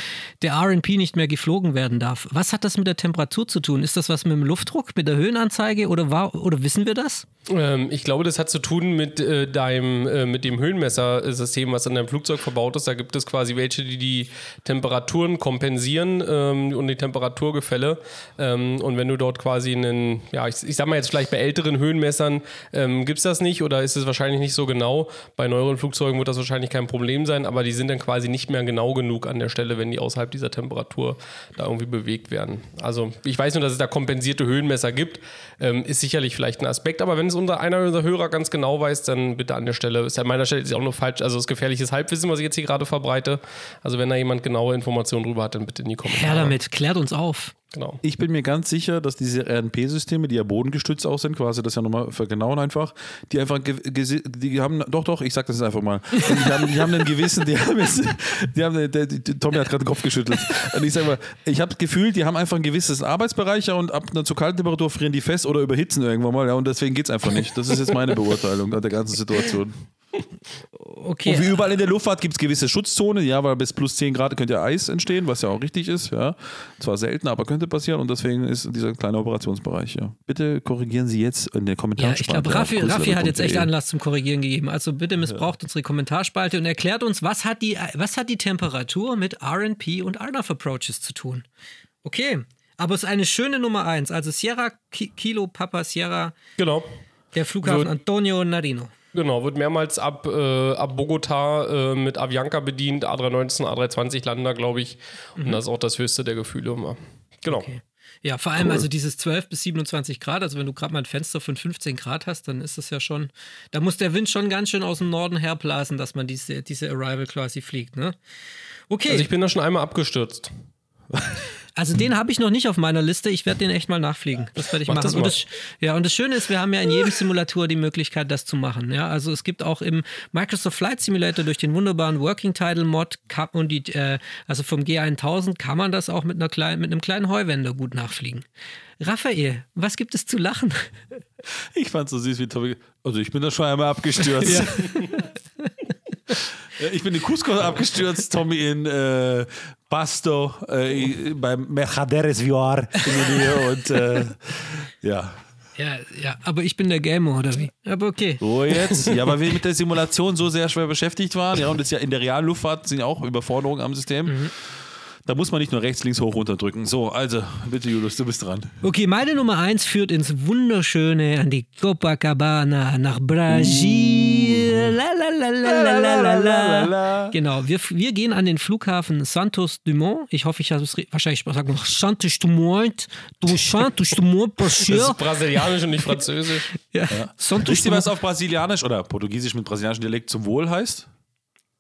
der RP nicht mehr geflogen werden darf. Was hat das mit der Temperatur zu tun? Ist das was mit dem Luftdruck, mit der Höhenanzeige oder, war, oder wissen wir das? Ähm, ich glaube, das hat zu tun mit äh, deinem, äh, mit dem Höhenmessersystem, was in deinem Flugzeug verbaut ist. Da gibt es quasi welche, die die Temperaturen kompensieren ähm, und die Temperaturgefälle. Ähm, und wenn du dort quasi einen, ja, ich, ich sag mal jetzt vielleicht bei älteren Höhenmessern ähm, gibt es das nicht oder ist es wahrscheinlich nicht so genau. Bei neueren Flugzeugen wird das wahrscheinlich kein Problem sein, aber die sind dann quasi nicht mehr genau genug an der Stelle, wenn die außerhalb dieser Temperatur da irgendwie bewegt werden. Also ich weiß nur, dass es da kompensierte Höhenmesser gibt. Ähm, ist sicherlich vielleicht ein Aspekt, aber wenn es unser, einer unserer Hörer ganz genau weiß, dann bitte an der Stelle. Ist an meiner Stelle ist ja auch nur falsch, also das ist gefährliches Halbwissen, was ich jetzt hier gerade verbreite. Also wenn da jemand genaue Informationen drüber hat, dann bitte in die Kommentare. Her damit, klärt uns auf. Genau. Ich bin mir ganz sicher, dass diese RNP-Systeme, die ja bodengestützt auch sind, quasi das ja nochmal vergenauen einfach, die einfach, die haben, doch, doch, ich sag das jetzt einfach mal, die haben, die haben einen gewissen, die haben jetzt, die haben, der, der, Tommy hat gerade den Kopf geschüttelt. Und ich sag mal, ich habe das Gefühl, die haben einfach ein gewisses Arbeitsbereich und ab einer zu kalten Temperatur frieren die fest oder überhitzen irgendwann mal, ja, und deswegen geht's einfach nicht. Das ist jetzt meine Beurteilung der ganzen Situation. Okay. Und wie überall in der Luftfahrt gibt es gewisse Schutzzonen, ja, weil bis plus 10 Grad könnte ja Eis entstehen, was ja auch richtig ist, ja. Zwar selten, aber könnte passieren und deswegen ist dieser kleine Operationsbereich, ja. Bitte korrigieren Sie jetzt in der Ja, Kommentarspalte. ich glaube, Raffi, Raffi hat jetzt echt cruiselevel.de. Anlass zum Korrigieren gegeben. Also bitte missbraucht unsere Kommentarspalte und erklärt uns, was hat die, was hat die Temperatur mit RNP und RNAV Approaches zu tun? Okay, aber es ist eine schöne Nummer eins. Also Sierra Ki Kilo Papa Sierra, Genau. der Flughafen Wird- Antonio Narino. Genau, wird mehrmals ab, äh, ab Bogota äh, mit Avianca bedient. A319, A320 landen da, glaube ich. Und das ist auch das höchste der Gefühle immer. Genau. Okay. Ja, vor allem also dieses 12 bis 27 Grad, also wenn du gerade mal ein Fenster von 15 Grad hast, dann ist das ja schon, da muss der Wind schon ganz schön aus dem Norden herblasen, dass man diese, diese Arrival quasi fliegt, ne? Okay. Also ich bin da schon einmal abgestürzt. [laughs] Also den habe ich noch nicht auf meiner Liste. Ich werde den echt mal nachfliegen. Das werde ich Mach machen. das und das, ja, und das Schöne ist, wir haben ja in jedem Simulator die Möglichkeit, das zu machen. Ja, also es gibt auch im Microsoft Flight Simulator durch den wunderbaren Working Title Mod und die, äh, also vom G1000 kann man das auch mit einer kleinen, mit einem kleinen Heuwender gut nachfliegen. Raphael, was gibt es zu lachen? Ich fand so süß, wie Tommy. Also, ich bin da schon einmal abgestürzt. Ja, [laughs] Ich bin in Cusco abgestürzt, Tommy in äh, Pasto, äh, beim Mercaderes Vior in der Nähe und äh, ja. Ja, ja, aber ich bin der Gamer, oder wie? Aber okay. So jetzt. Ja, weil wir mit der Simulation so sehr schwer beschäftigt waren. Ja, und das ja in der realen Luftfahrt sind ja auch Überforderungen am System. Da muss man nicht nur rechts, links, hoch, runter drücken. So, also, bitte, Julius, du bist dran. Okay, meine Nummer eins führt ins Wunderschöne an die Copacabana nach Brasil. Genau, wir, wir gehen an den Flughafen Santos Dumont. Ich hoffe, ich habe es wahrscheinlich sagen noch Santos Dumont. Du Santos Dumont, Das Brasil. ist brasilianisch und nicht französisch. [laughs] Ja. Santos Wisst ihr, was Dumont. auf Brasilianisch oder Portugiesisch mit brasilianischem Dialekt zum Wohl heißt?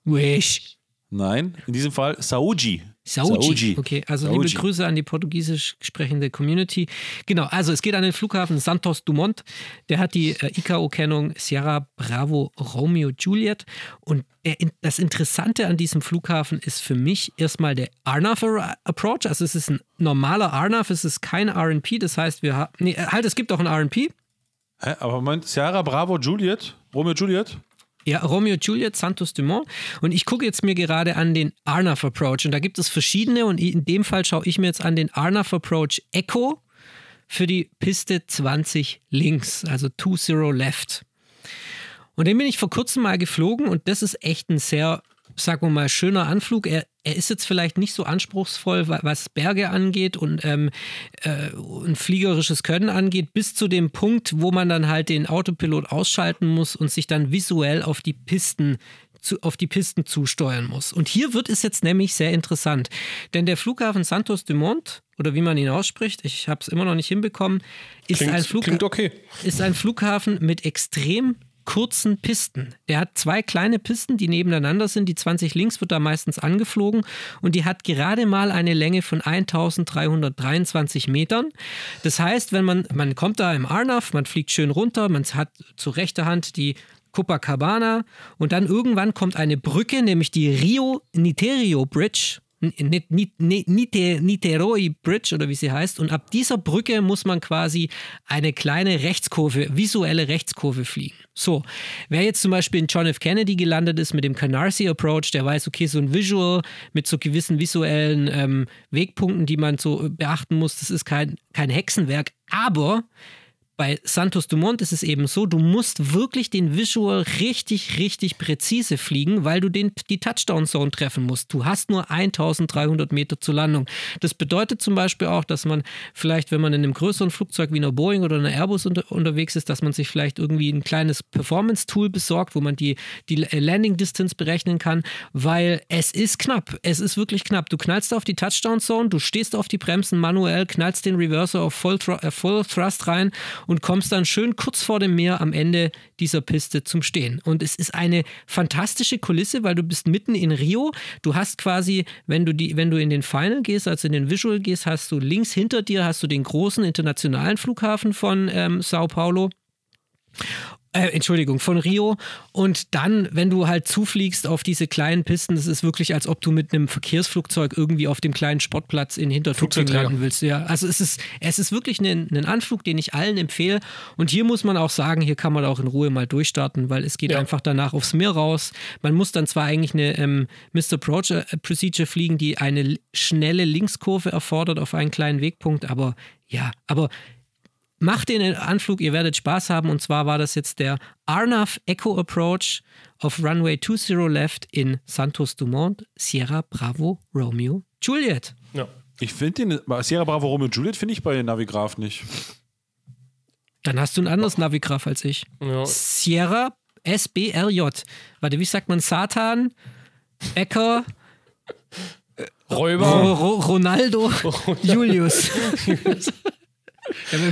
Wesh. Nein, in diesem Fall Saúde. Saúde. Okay, also liebe Saúde. Grüße an die portugiesisch sprechende Community. Genau, also es geht an den Flughafen Santos Dumont. Der hat die äh, ICAO-Kennung Sierra Bravo Romeo Juliet. Und der, das Interessante an diesem Flughafen ist für mich erstmal der RNAV-Approach. Also es ist ein normaler RNAV, es ist kein RNP. Das heißt, wir haben. Nee, halt, es gibt auch ein RNP. Hä? Aber Moment, Sierra Bravo Juliet? Romeo Juliet? Ja, Romeo Juliet, Santos Dumont. Und ich gucke jetzt mir gerade an den Arnav Approach. Und da gibt es verschiedene. Und in dem Fall schaue ich mir jetzt an den Arnav Approach Echo für die Piste 20 links, also 2-0 left. Und den bin ich vor kurzem mal geflogen und das ist echt ein sehr, sagen wir mal, schöner Anflug. Er, er ist jetzt vielleicht nicht so anspruchsvoll, was Berge angeht und, ähm, äh, und fliegerisches Können angeht, bis zu dem Punkt, wo man dann halt den Autopilot ausschalten muss und sich dann visuell auf die Pisten zu, auf die Pisten zusteuern muss. Und hier wird es jetzt nämlich sehr interessant, denn der Flughafen Santos Dumont, oder wie man ihn ausspricht, ich habe es immer noch nicht hinbekommen, ist Klingt, ein, Flugha okay. ist ein Flughafen mit extrem kurzen Pisten. Der hat zwei kleine Pisten, die nebeneinander sind. Die 20 links wird da meistens angeflogen und die hat gerade mal eine Länge von 1323 Metern. Das heißt, wenn man, man kommt da im Arnaf, man fliegt schön runter, man hat zur rechter Hand die Copacabana und dann irgendwann kommt eine Brücke, nämlich die Rio Niterio Bridge Niteroi Bridge oder wie sie heißt. Und ab dieser Brücke muss man quasi eine kleine Rechtskurve, visuelle Rechtskurve fliegen. So, wer jetzt zum Beispiel in John F. Kennedy gelandet ist mit dem Canarsie Approach, der weiß, okay, so ein Visual mit so gewissen visuellen ähm, Wegpunkten, die man so beachten muss, das ist kein, kein Hexenwerk. Aber bei Santos Dumont ist es eben so, du musst wirklich den Visual richtig, richtig präzise fliegen, weil du den, die Touchdown-Zone treffen musst. Du hast nur 1300 Meter zur Landung. Das bedeutet zum Beispiel auch, dass man vielleicht, wenn man in einem größeren Flugzeug wie einer Boeing oder einer Airbus unter, unterwegs ist, dass man sich vielleicht irgendwie ein kleines Performance-Tool besorgt, wo man die, die Landing-Distance berechnen kann, weil es ist knapp. Es ist wirklich knapp. Du knallst auf die Touchdown-Zone, du stehst auf die Bremsen manuell, knallst den Reverser auf Full, äh, Full Thrust rein und kommst dann schön kurz vor dem Meer am Ende dieser Piste zum Stehen. Und es ist eine fantastische Kulisse, weil du bist mitten in Rio. Du hast quasi, wenn du, die, wenn du in den Final gehst, also in den Visual gehst, hast du links hinter dir hast du den großen internationalen Flughafen von ähm, Sao Paulo. Äh, Entschuldigung, von Rio. Und dann, wenn du halt zufliegst auf diese kleinen Pisten, das ist wirklich, als ob du mit einem Verkehrsflugzeug irgendwie auf dem kleinen Sportplatz in Hintertuxing landen willst. Ja, also es ist, es ist wirklich ein, ein, Anflug, den ich allen empfehle. Und hier muss man auch sagen, hier kann man auch in Ruhe mal durchstarten, weil es geht ja. einfach danach aufs Meer raus. Man muss dann zwar eigentlich eine ähm, Mr. Procedure, äh, Procedure fliegen, die eine schnelle Linkskurve erfordert auf einen kleinen Wegpunkt, aber ja, aber Macht den Anflug, ihr werdet Spaß haben. Und zwar war das jetzt der Arnav Echo Approach auf Runway 20 Left in Santos Dumont, Sierra Bravo Romeo Juliet. Ja. Ich finde den Sierra Bravo Romeo Juliet finde ich bei Navigraph nicht. Dann hast du ein anderes Navigraph als ich. Ja. Sierra SBRJ. Warte, wie sagt man Satan? Ecker. Räuber. Ro Ro Ronaldo. [laughs] Julius. [laughs] [laughs]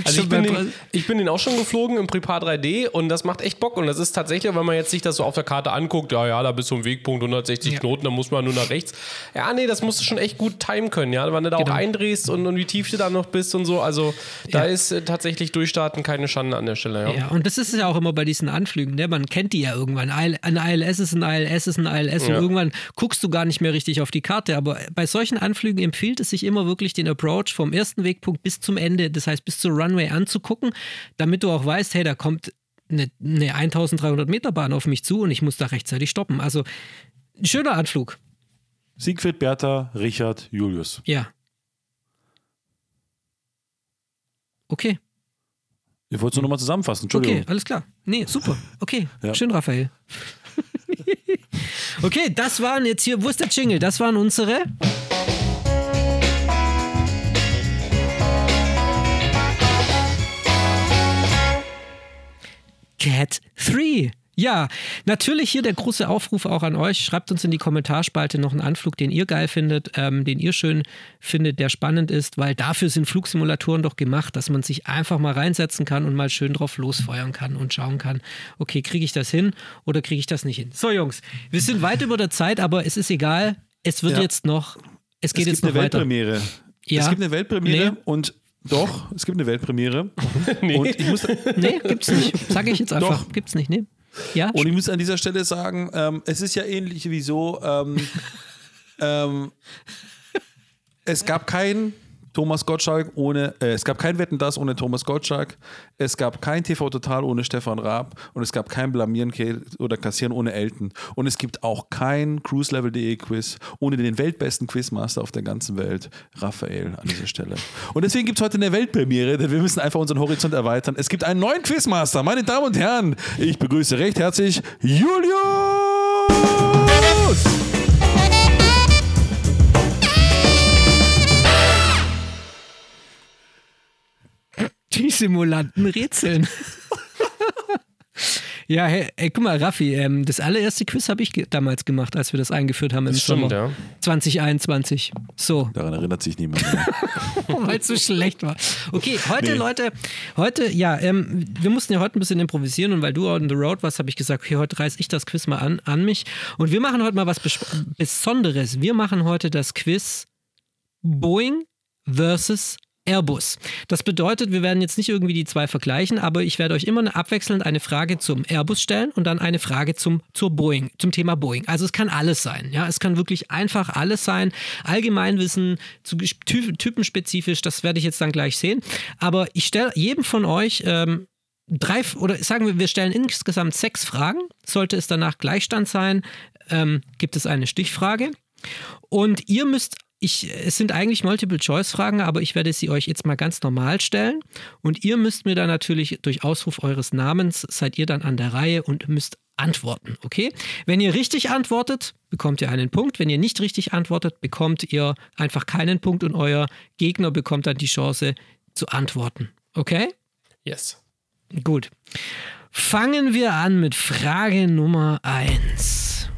also ich bin, den, ich bin den auch schon geflogen im Prepar 3D und das macht echt Bock. Und das ist tatsächlich, wenn man jetzt sich das so auf der Karte anguckt, ja, ja, da bist du im Wegpunkt 160 ja. Knoten, da muss man nur nach rechts. Ja, nee, das musst du schon echt gut timen können, ja, wenn du da genau. auch eindrehst und, und, wie tief du da noch bist und so. Also da ja. ist äh, tatsächlich Durchstarten keine Schande an der Stelle. Ja. ja, und das ist ja auch immer bei diesen Anflügen, ne? man kennt die ja irgendwann. Ein ILS ist ein ILS ist ein ILS und irgendwann guckst du gar nicht mehr richtig auf die Karte. Aber bei solchen Anflügen empfiehlt es sich immer wirklich den Approach vom ersten Wegpunkt bis zum Ende, das heißt bis zur Runway anzugucken, damit du auch weißt, hey, da kommt eine, eine 1300 Meter Bahn auf mich zu und ich muss da rechtzeitig stoppen. Also schöner Anflug. Siegfried, Bertha, Richard, Julius. Ja. Okay. Ich wollte es nur nochmal zusammenfassen, Entschuldigung. Okay, alles klar. Nee, super. Okay, ja. schön, Raphael. [laughs] okay, das waren jetzt hier, wo ist der Jingle? Das waren unsere... Cat 3. Ja, natürlich hier der große Aufruf auch an euch. Schreibt uns in die Kommentarspalte noch einen Anflug, den ihr geil findet, ähm, den ihr schön findet, der spannend ist, weil dafür sind Flugsimulatoren doch gemacht, dass man sich einfach mal reinsetzen kann und mal schön drauf losfeuern kann und schauen kann, okay, kriege ich das hin oder kriege ich das nicht hin? So, Jungs, wir sind weit über der Zeit, aber es ist egal. Es wird ja. jetzt noch, es geht es jetzt noch eine weiter. Weltpremiere. Ja. Es gibt eine Weltpremiere nee. und doch, es gibt eine Weltpremiere. [laughs] nee. Und ich muss, nee, gibt's nicht. Sage ich jetzt einfach. Doch. Gibt's nicht, nee. Ja. Und ich muss an dieser Stelle sagen, ähm, es ist ja ähnlich wie so, ähm, [laughs] ähm, es gab kein Thomas Gottschalk ohne, äh, es gab kein Wetten das ohne Thomas Gottschalk, es gab kein TV Total ohne Stefan Raab und es gab kein Blamieren oder Kassieren ohne Elton. Und es gibt auch kein cruiselevel.de Quiz ohne den weltbesten Quizmaster auf der ganzen Welt, Raphael an dieser Stelle. Und deswegen gibt es heute eine Weltpremiere, denn wir müssen einfach unseren Horizont erweitern. Es gibt einen neuen Quizmaster, meine Damen und Herren. Ich begrüße recht herzlich Julius! Simulanten rätseln. [laughs] ja, hey, hey, guck mal, Raffi, ähm, das allererste Quiz habe ich ge damals gemacht, als wir das eingeführt haben im Das stimmt, Sommer. ja. 2021. So, Daran erinnert sich niemand mehr. [laughs] weil es so schlecht war. Okay, heute, Leute, heute, ja, ähm, wir mussten ja heute ein bisschen improvisieren und weil du on the road warst, habe ich gesagt, okay, heute reiß ich das Quiz mal an, an mich. Und wir machen heute mal was Bes Besonderes. Wir machen heute das Quiz Boeing versus Airbus. Das bedeutet, wir werden jetzt nicht irgendwie die zwei vergleichen, aber ich werde euch immer abwechselnd eine Frage zum Airbus stellen und dann eine Frage zum, zur Boeing, zum Thema Boeing. Also es kann alles sein. Ja, es kann wirklich einfach alles sein. Allgemeinwissen, zu, ty typenspezifisch, das werde ich jetzt dann gleich sehen. Aber ich stelle jedem von euch ähm, drei oder sagen wir, wir stellen insgesamt sechs Fragen. Sollte es danach Gleichstand sein, ähm, gibt es eine Stichfrage. Und ihr müsst, ich, es sind eigentlich Multiple-Choice-Fragen, aber ich werde sie euch jetzt mal ganz normal stellen. Und ihr müsst mir dann natürlich durch Ausruf eures Namens, seid ihr dann an der Reihe und müsst antworten, okay? Wenn ihr richtig antwortet, bekommt ihr einen Punkt. Wenn ihr nicht richtig antwortet, bekommt ihr einfach keinen Punkt und euer Gegner bekommt dann die Chance zu antworten, okay? Yes. Gut. Fangen wir an mit Frage Nummer 1.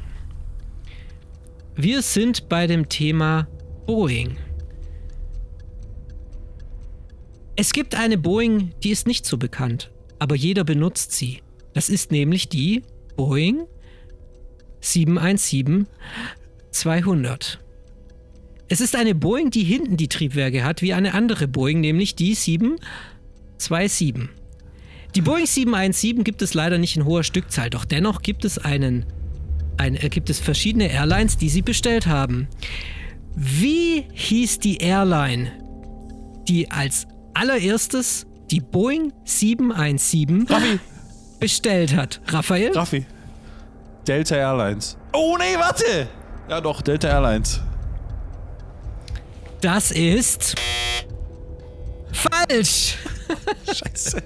Wir sind bei dem Thema Boeing. Es gibt eine Boeing, die ist nicht so bekannt, aber jeder benutzt sie. Das ist nämlich die Boeing 717-200. Es ist eine Boeing, die hinten die Triebwerke hat, wie eine andere Boeing, nämlich die 727. Die Boeing 717 gibt es leider nicht in hoher Stückzahl, doch dennoch gibt es einen, ein, äh, gibt es verschiedene Airlines, die sie bestellt haben. Wie hieß die Airline, die als allererstes die Boeing 717 Raffi, bestellt hat? Raphael? Raffi. Delta Airlines. Oh nee, warte! Ja doch, Delta Airlines. Das ist falsch. [laughs] Scheiße.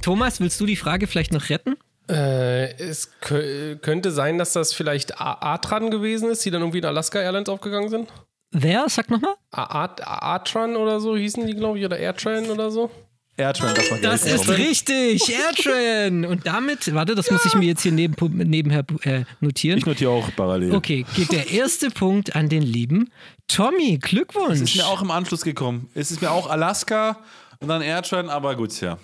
Thomas, willst du die Frage vielleicht noch retten? Äh, es kö könnte sein, dass das vielleicht A- Atran gewesen ist, die dann irgendwie in Alaska Airlines aufgegangen sind. Wer? Sag nochmal. A- A- Atran oder so hießen die, glaube ich, oder Airtrain oder so. Airtrain, das war Das ist richtig, Airtrain. Und damit, warte, das muss ich mir jetzt hier neben, nebenher äh, notieren. Ich notiere auch parallel. Okay, geht der erste Punkt an den lieben Tommy. Glückwunsch. Es ist mir auch im Anschluss gekommen. Es ist mir auch Alaska und dann Airtrain, aber gut, ja.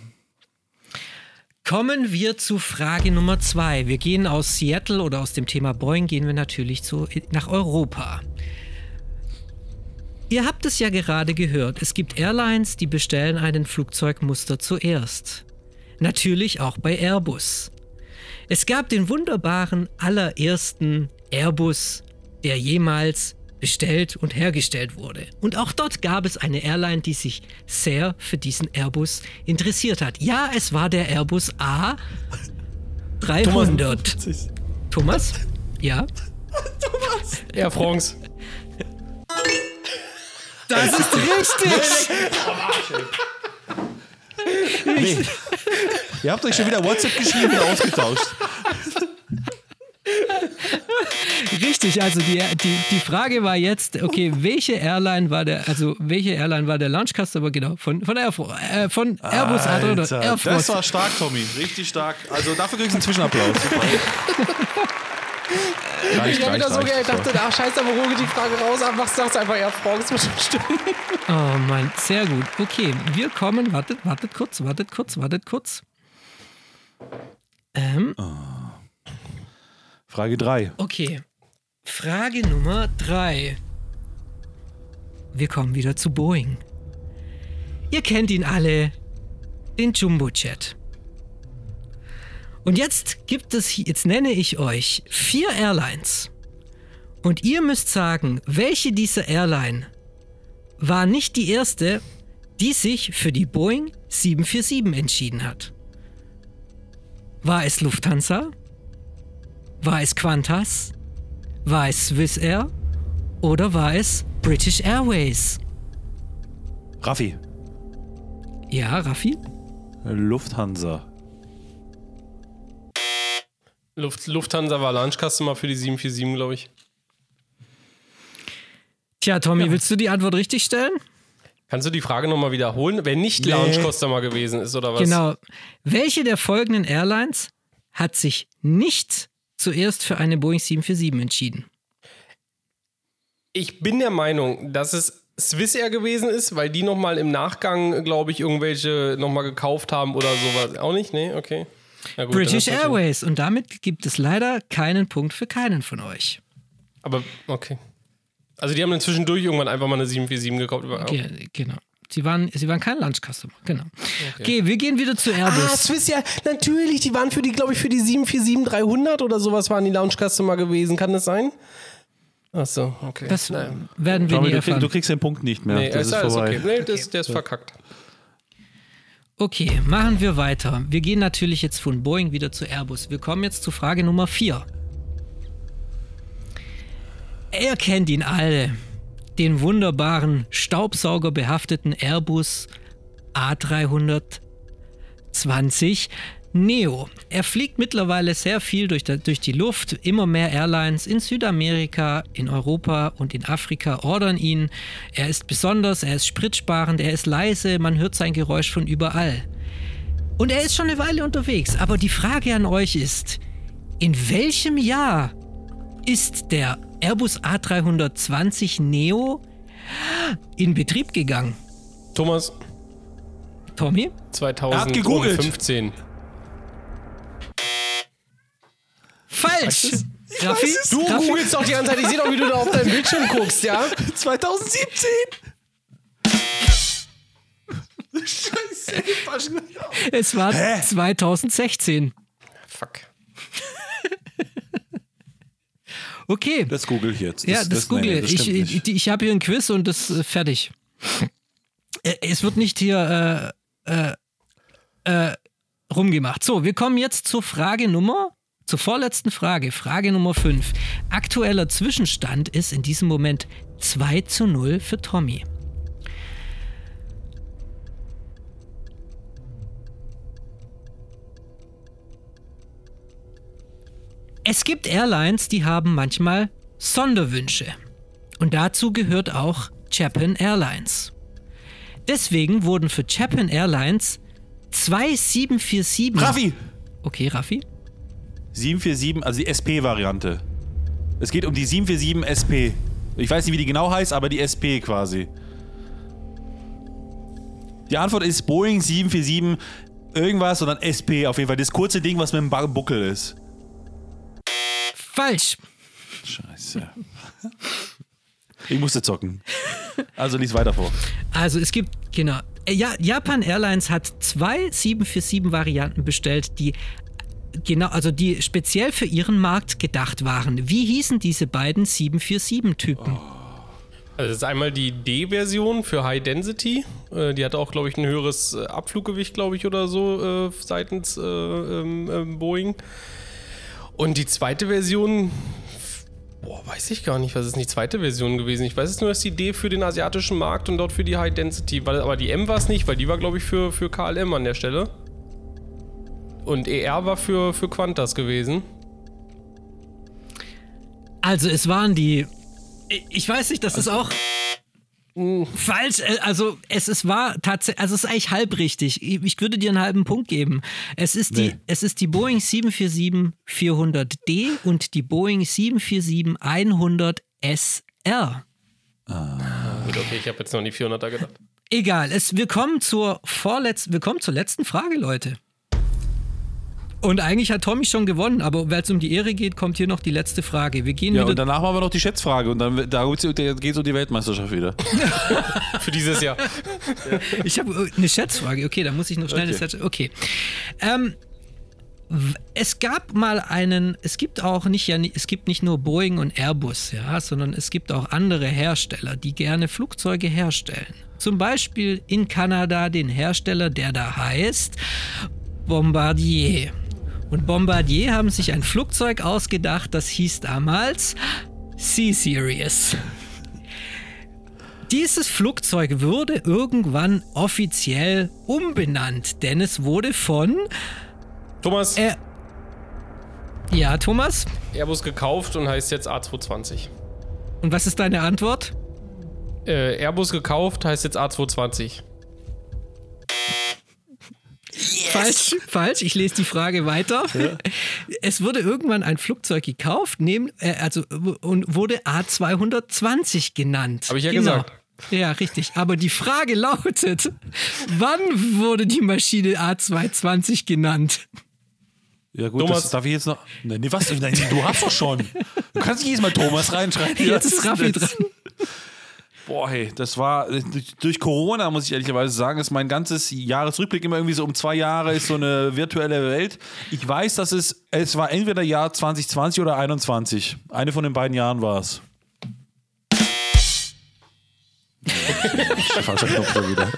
Kommen wir zu Frage Nummer zwei. Wir gehen aus Seattle oder aus dem Thema Boeing gehen wir natürlich zu, nach Europa. Ihr habt es ja gerade gehört. Es gibt Airlines, die bestellen einen Flugzeugmuster zuerst. Natürlich auch bei Airbus. Es gab den wunderbaren allerersten Airbus, der jemals bestellt und hergestellt wurde. Und auch dort gab es eine Airline, die sich sehr für diesen Airbus interessiert hat. Ja, es war der Airbus A 300. Thomas? Ja? [laughs] Air France. [laughs] Das ist richtig! Nee. Ihr habt euch schon wieder WhatsApp geschrieben und ausgetauscht. Richtig, also die, die, die Frage war jetzt, okay, welche Airline war der, also welche Airline war der Launch Customer, genau, von, von, Air, äh, von Airbus A300 Alter, Air das war stark, Tommy. Richtig stark. Also dafür kriegst du einen Zwischenapplaus. [laughs] Reicht, Ich habe wieder so gedacht, dachte, ach scheiße, aber ruhe die Frage raus, einfach sagst einfach Air France, muss schon stimmen. Oh Mann, sehr gut. Okay, wir kommen, wartet, wartet kurz, wartet kurz, wartet kurz. Ähm, Frage 3. okay, Frage Nummer drei. Wir kommen wieder zu Boeing. Ihr kennt ihn alle, den Jumbo-Jet. Und jetzt gibt es, jetzt nenne ich euch vier Airlines. Und ihr müsst sagen, welche dieser Airline war nicht die erste, die sich für die Boeing 747 entschieden hat. War es Lufthansa? War es Qantas? War es Swiss Air? Oder war es British Airways? Raffi. Ja, Raffi? Lufthansa. Luft, Lufthansa war Launch Customer für die 747, glaube ich. Tja, Tommy, willst du die Antwort richtig stellen? Kannst du die Frage nochmal wiederholen? Wer nicht Launch Customer gewesen ist, oder was? Genau. Welche der folgenden Airlines hat sich nicht zuerst für eine Boeing 747 entschieden? Ich bin der Meinung, dass es Swiss Air gewesen ist, weil die nochmal im Nachgang, glaube ich, irgendwelche nochmal gekauft haben oder sowas. Auch nicht? Nee, okay. Gut, British Airways. Und damit gibt es leider keinen Punkt für keinen von euch. Aber, okay. Also die haben dann zwischendurch irgendwann einfach mal eine 747 gekauft. Ge genau. Sie waren, sie waren kein Lunch Customer. Genau. Okay. wir gehen wieder zu Ah, Airbus. Swiss ja, natürlich, die waren für die, glaube ich, für die 747-300 oder sowas waren die Launch Customer gewesen. Kann das sein? Ach so, okay. das Naja. werden wir Tommy, nie du, krieg, erfahren. du kriegst den Punkt nicht mehr. Nee, das ist ist vorbei. okay. Nee, das, der ist verkackt. Okay, machen wir weiter. Wir gehen natürlich jetzt von Boeing wieder zu Airbus. Wir kommen jetzt zu Frage Nummer 4. Ihr kennt ihn alle. Den wunderbaren, staubsaugerbehafteten Airbus A320 Neo. Er fliegt mittlerweile sehr viel durch, der- durch die Luft. Immer mehr Airlines in Südamerika, in Europa und in Afrika ordern ihn. Er ist besonders, er ist spritsparend, er ist leise, man hört sein Geräusch von überall. Und er ist schon eine Weile unterwegs. Aber die Frage an euch ist, in welchem Jahr ist der Airbus A320 Neo in Betrieb gegangen? Thomas, Tommy? 2015. Falsch! Raffi? Du Raffi? googelst doch die ganze Zeit. Ich sehe doch, wie du da auf deinem Bildschirm guckst, ja? 2017! Scheiße. Es war 2016. Fuck. [laughs] Okay. Das google ich jetzt. ja, das, google nee, das ich. Ich, ich, habe hier ein Quiz und das äh, fertig. Äh, Es wird nicht hier äh, äh, äh, rumgemacht. So, wir kommen jetzt zur Frage Nummer, zur vorletzten Frage, Frage Nummer 5. Aktueller Zwischenstand ist in diesem Moment 2 zu 0 für Tommy. Es gibt Airlines, die haben manchmal Sonderwünsche. Und dazu gehört auch Japan Airlines. Deswegen wurden für Japan Airlines zwei 747. Raffi! Okay, Raffi. 747, also die SP-Variante. Es geht um die 747 SP. Ich weiß nicht, wie die genau heißt, aber die SP quasi. Die Antwort ist Boeing 747 irgendwas, sondern SP auf jeden Fall. Das kurze Ding, was mit dem Buckel ist. Falsch. Scheiße. [laughs] Ich musste zocken. Also lies weiter vor. Also es gibt, genau. Äh, Ja, Japan Airlines hat zwei 747-Varianten bestellt, die genau, also die speziell für ihren Markt gedacht waren. Wie hießen diese beiden 747-Typen? Also das ist einmal die D-Version für High Density. Äh, die hat auch, glaube ich, ein höheres äh, Abfluggewicht, glaube ich, oder so äh, seitens äh, ähm, ähm, Boeing. Und die zweite Version, boah, weiß ich gar nicht, was ist denn die zweite Version gewesen? Ich weiß es nur, dass die D für den asiatischen Markt und dort für die High Density, weil, aber die M war es nicht, weil die war, glaube ich, für, für KLM an der Stelle. Und ER war für, für Qantas gewesen. Also es waren die. Ich weiß nicht, das ist auch falsch. Äh, Also es, es war tatsächlich, also es ist eigentlich halb richtig. Ich würde dir einen halben Punkt geben. Es ist die, Nee. es ist die Boeing 747-400D und die Boeing 747-100 SR. Gut, okay, ich habe jetzt noch an die 400er gedacht. Egal, es, wir, kommen zur vorletzten, wir kommen zur letzten Frage, Leute. Und eigentlich hat Tommy schon gewonnen, aber weil es um die Ehre geht, kommt hier noch die letzte Frage. Wir gehen Ja, wieder. und danach machen wir noch die Schätzfrage und dann da geht es um die Weltmeisterschaft wieder. [laughs] Für dieses Jahr. [laughs] Ich habe eine Schätzfrage. Okay, da muss ich noch schnell eine Okay. Schätz. Okay. Ähm, es gab mal einen, es gibt auch nicht, ja, es gibt nicht nur Boeing und Airbus, ja, sondern es gibt auch andere Hersteller, die gerne Flugzeuge herstellen. Zum Beispiel in Kanada den Hersteller, der da heißt Bombardier. Und Bombardier haben sich ein Flugzeug ausgedacht, das hieß damals C-Series. Dieses Flugzeug wurde irgendwann offiziell umbenannt, denn es wurde von Thomas, äh, ja, Thomas? Airbus gekauft und heißt jetzt A220. Und was ist deine Antwort? Äh, Airbus gekauft heißt jetzt A220. Falsch, falsch. Ich lese die Frage weiter. Es wurde irgendwann ein Flugzeug gekauft, nehm, äh, also und wurde A220 genannt. Habe ich ja gesagt. Ja, richtig. Aber die Frage lautet: Wann wurde die Maschine A220 genannt? Ja gut, Thomas. das darf ich jetzt noch. Nee, nee, was? Nein, du hast doch schon. Du kannst nicht jedes Mal Thomas reinschreiben. Jetzt ist Raffi dran. Boah, hey, das war durch, durch Corona, muss ich ehrlicherweise sagen, ist mein ganzes Jahresrückblick immer irgendwie so um zwei Jahre ist so eine virtuelle Welt. Ich weiß, dass es, es war entweder Jahr 2020 oder 21. Eine von den beiden Jahren war es. [laughs] Falscher Knopf da wieder.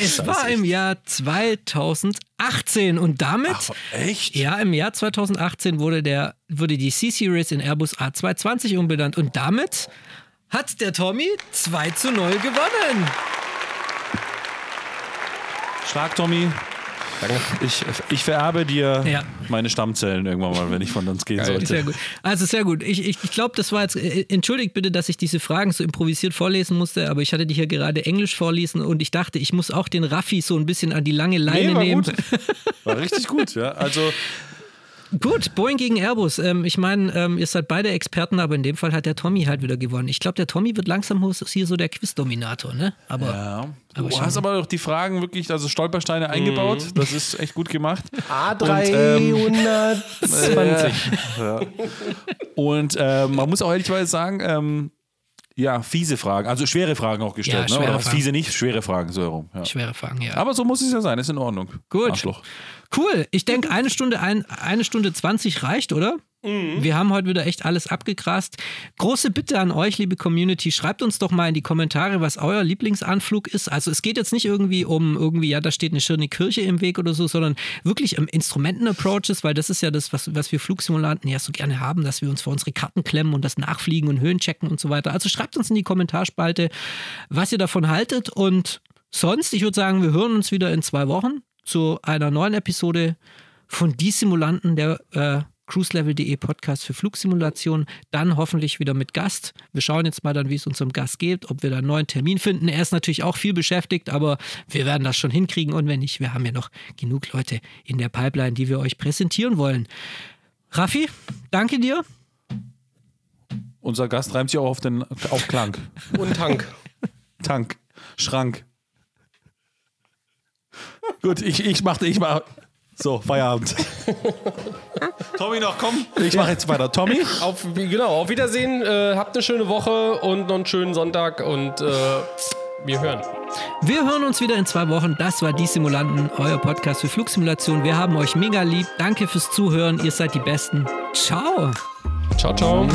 Es war im Jahr 2018 und damit. Ach, echt? Ja, im Jahr 2018 wurde, der, wurde die C-Series in Airbus A220 umbenannt und damit hat der Tommy 2 zu 0 gewonnen. Schlag, Tommy. Ich, ich vererbe dir Ja. meine Stammzellen irgendwann mal, wenn ich von uns gehen sollte. Sehr gut. Also sehr gut. Ich, ich, ich glaube, das war jetzt. äh, Entschuldigt bitte, dass ich diese Fragen so improvisiert vorlesen musste, aber ich hatte die hier gerade Englisch vorlesen und ich dachte, ich muss auch den Raffi so ein bisschen an die lange Leine Nee, war nehmen. gut. War richtig gut, ja. Also, Gut, Boeing gegen Airbus. Ähm, ich meine, ähm, ihr seid beide Experten, aber in dem Fall hat der Tommy halt wieder gewonnen. Ich glaube, der Tommy wird langsam hier so der Quizdominator, ne? Aber ja. Aber Du hast aber auch die Fragen wirklich, also Stolpersteine eingebaut. Das ist echt gut gemacht. A320. [laughs] Ja. Und äh, man muss auch ehrlicherweise sagen, ähm, ja, fiese Fragen, also schwere Fragen auch gestellt. Ja, ne? Oder Fragen. fiese nicht, schwere Fragen, so herum. Ja. schwere Fragen, ja. Aber so muss es ja sein, ist in Ordnung. Gut. Arschloch. Cool. Ich denke, eine Stunde, ein, eine Stunde 20 reicht, oder? Wir haben heute wieder echt alles abgegrast. Große Bitte an euch, liebe Community, schreibt uns doch mal in die Kommentare, was euer Lieblingsanflug ist. Also es geht jetzt nicht irgendwie um irgendwie, ja, da steht eine schöne Kirche im Weg oder so, sondern wirklich um Instrumenten-Approaches, weil das ist ja das, was, was wir Flugsimulanten ja so gerne haben, dass wir uns vor unsere Karten klemmen und das nachfliegen und Höhen checken und so weiter. Also schreibt uns in die Kommentarspalte, was ihr davon haltet und sonst, ich würde sagen, wir hören uns wieder in zwei Wochen zu einer neuen Episode von Die Simulanten, der äh, cruiselevel.de Podcast für Flugsimulation. Dann hoffentlich wieder mit Gast. Wir schauen jetzt mal dann, wie es unserem Gast geht, ob wir da einen neuen Termin finden. Er ist natürlich auch viel beschäftigt, aber wir werden das schon hinkriegen. Und wenn nicht, wir haben ja noch genug Leute in der Pipeline, die wir euch präsentieren wollen. Raffi, danke dir. Unser Gast reimt sich auch auf den auf Klang. Und Tank. Tank. Schrank. Gut, ich, ich mach, ich mach. So, Feierabend. Tommy noch, komm. Ich mach jetzt weiter. Tommy? Auf, genau, auf Wiedersehen. Äh, habt eine schöne Woche und noch einen schönen Sonntag und äh, wir hören. Wir hören uns wieder in zwei Wochen. Das war Die Simulanten, euer Podcast für Flugsimulation. Wir haben euch mega lieb. Danke fürs Zuhören. Ihr seid die Besten. Ciao. Ciao, ciao.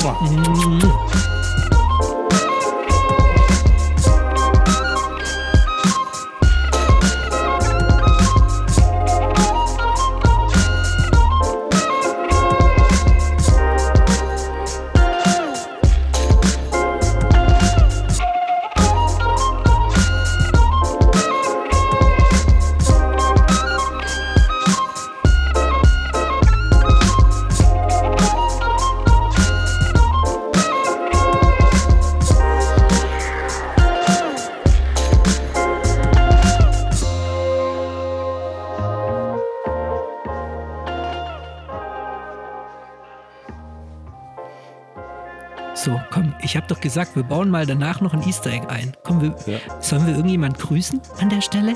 Doch gesagt, wir bauen mal danach noch ein Easter Egg ein. Komm, wir, Ja. sollen wir irgendjemand grüßen an der Stelle?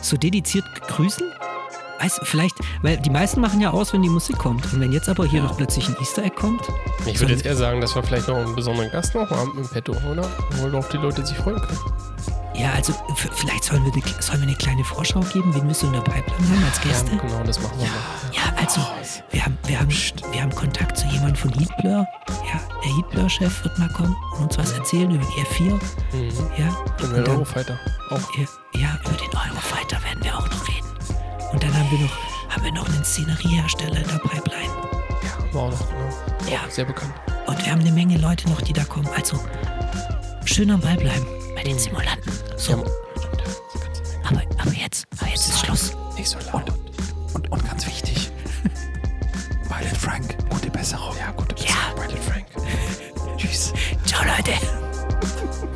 So dediziert grüßen? Weiß, vielleicht, weil die meisten machen ja aus, wenn die Musik kommt. Und wenn jetzt aber hier noch plötzlich ein Easter Egg kommt, Ich würde jetzt eher sagen, dass wir vielleicht noch einen besonderen Gast noch haben im Petto, oder? Wo auf die Leute sich freuen können. Ja, also vielleicht sollen wir, eine, sollen wir eine kleine Vorschau geben, wen wir so in der Pipeline haben als Gäste. Ja, genau, das machen wir mal. Ja, also wir haben, wir, haben, wir haben Kontakt zu jemandem von Heatblur. Ja, der Heatblur-Chef wird mal kommen und uns was erzählen über die F4. Ja, Und und der dann, Eurofighter. Auch. ja, ja, über den Eurofighter werden wir auch noch reden. Und dann haben wir noch, haben wir noch einen Szeneriehersteller in der Pipeline. War auch noch, genau. Ja. Sehr bekannt. Und wir haben eine Menge Leute noch, die da kommen. Also schön am Ball bleiben bei den hm. Simulanten. So. Aber, aber jetzt, aber jetzt ist Schluss. Nicht so laut. Und, und, und ganz wichtig. [laughs] Violet Frank, gute Besserung. Ja, gute Besserung. Ja. Pilot Frank. [laughs] Tschüss. Ciao, Leute. [laughs]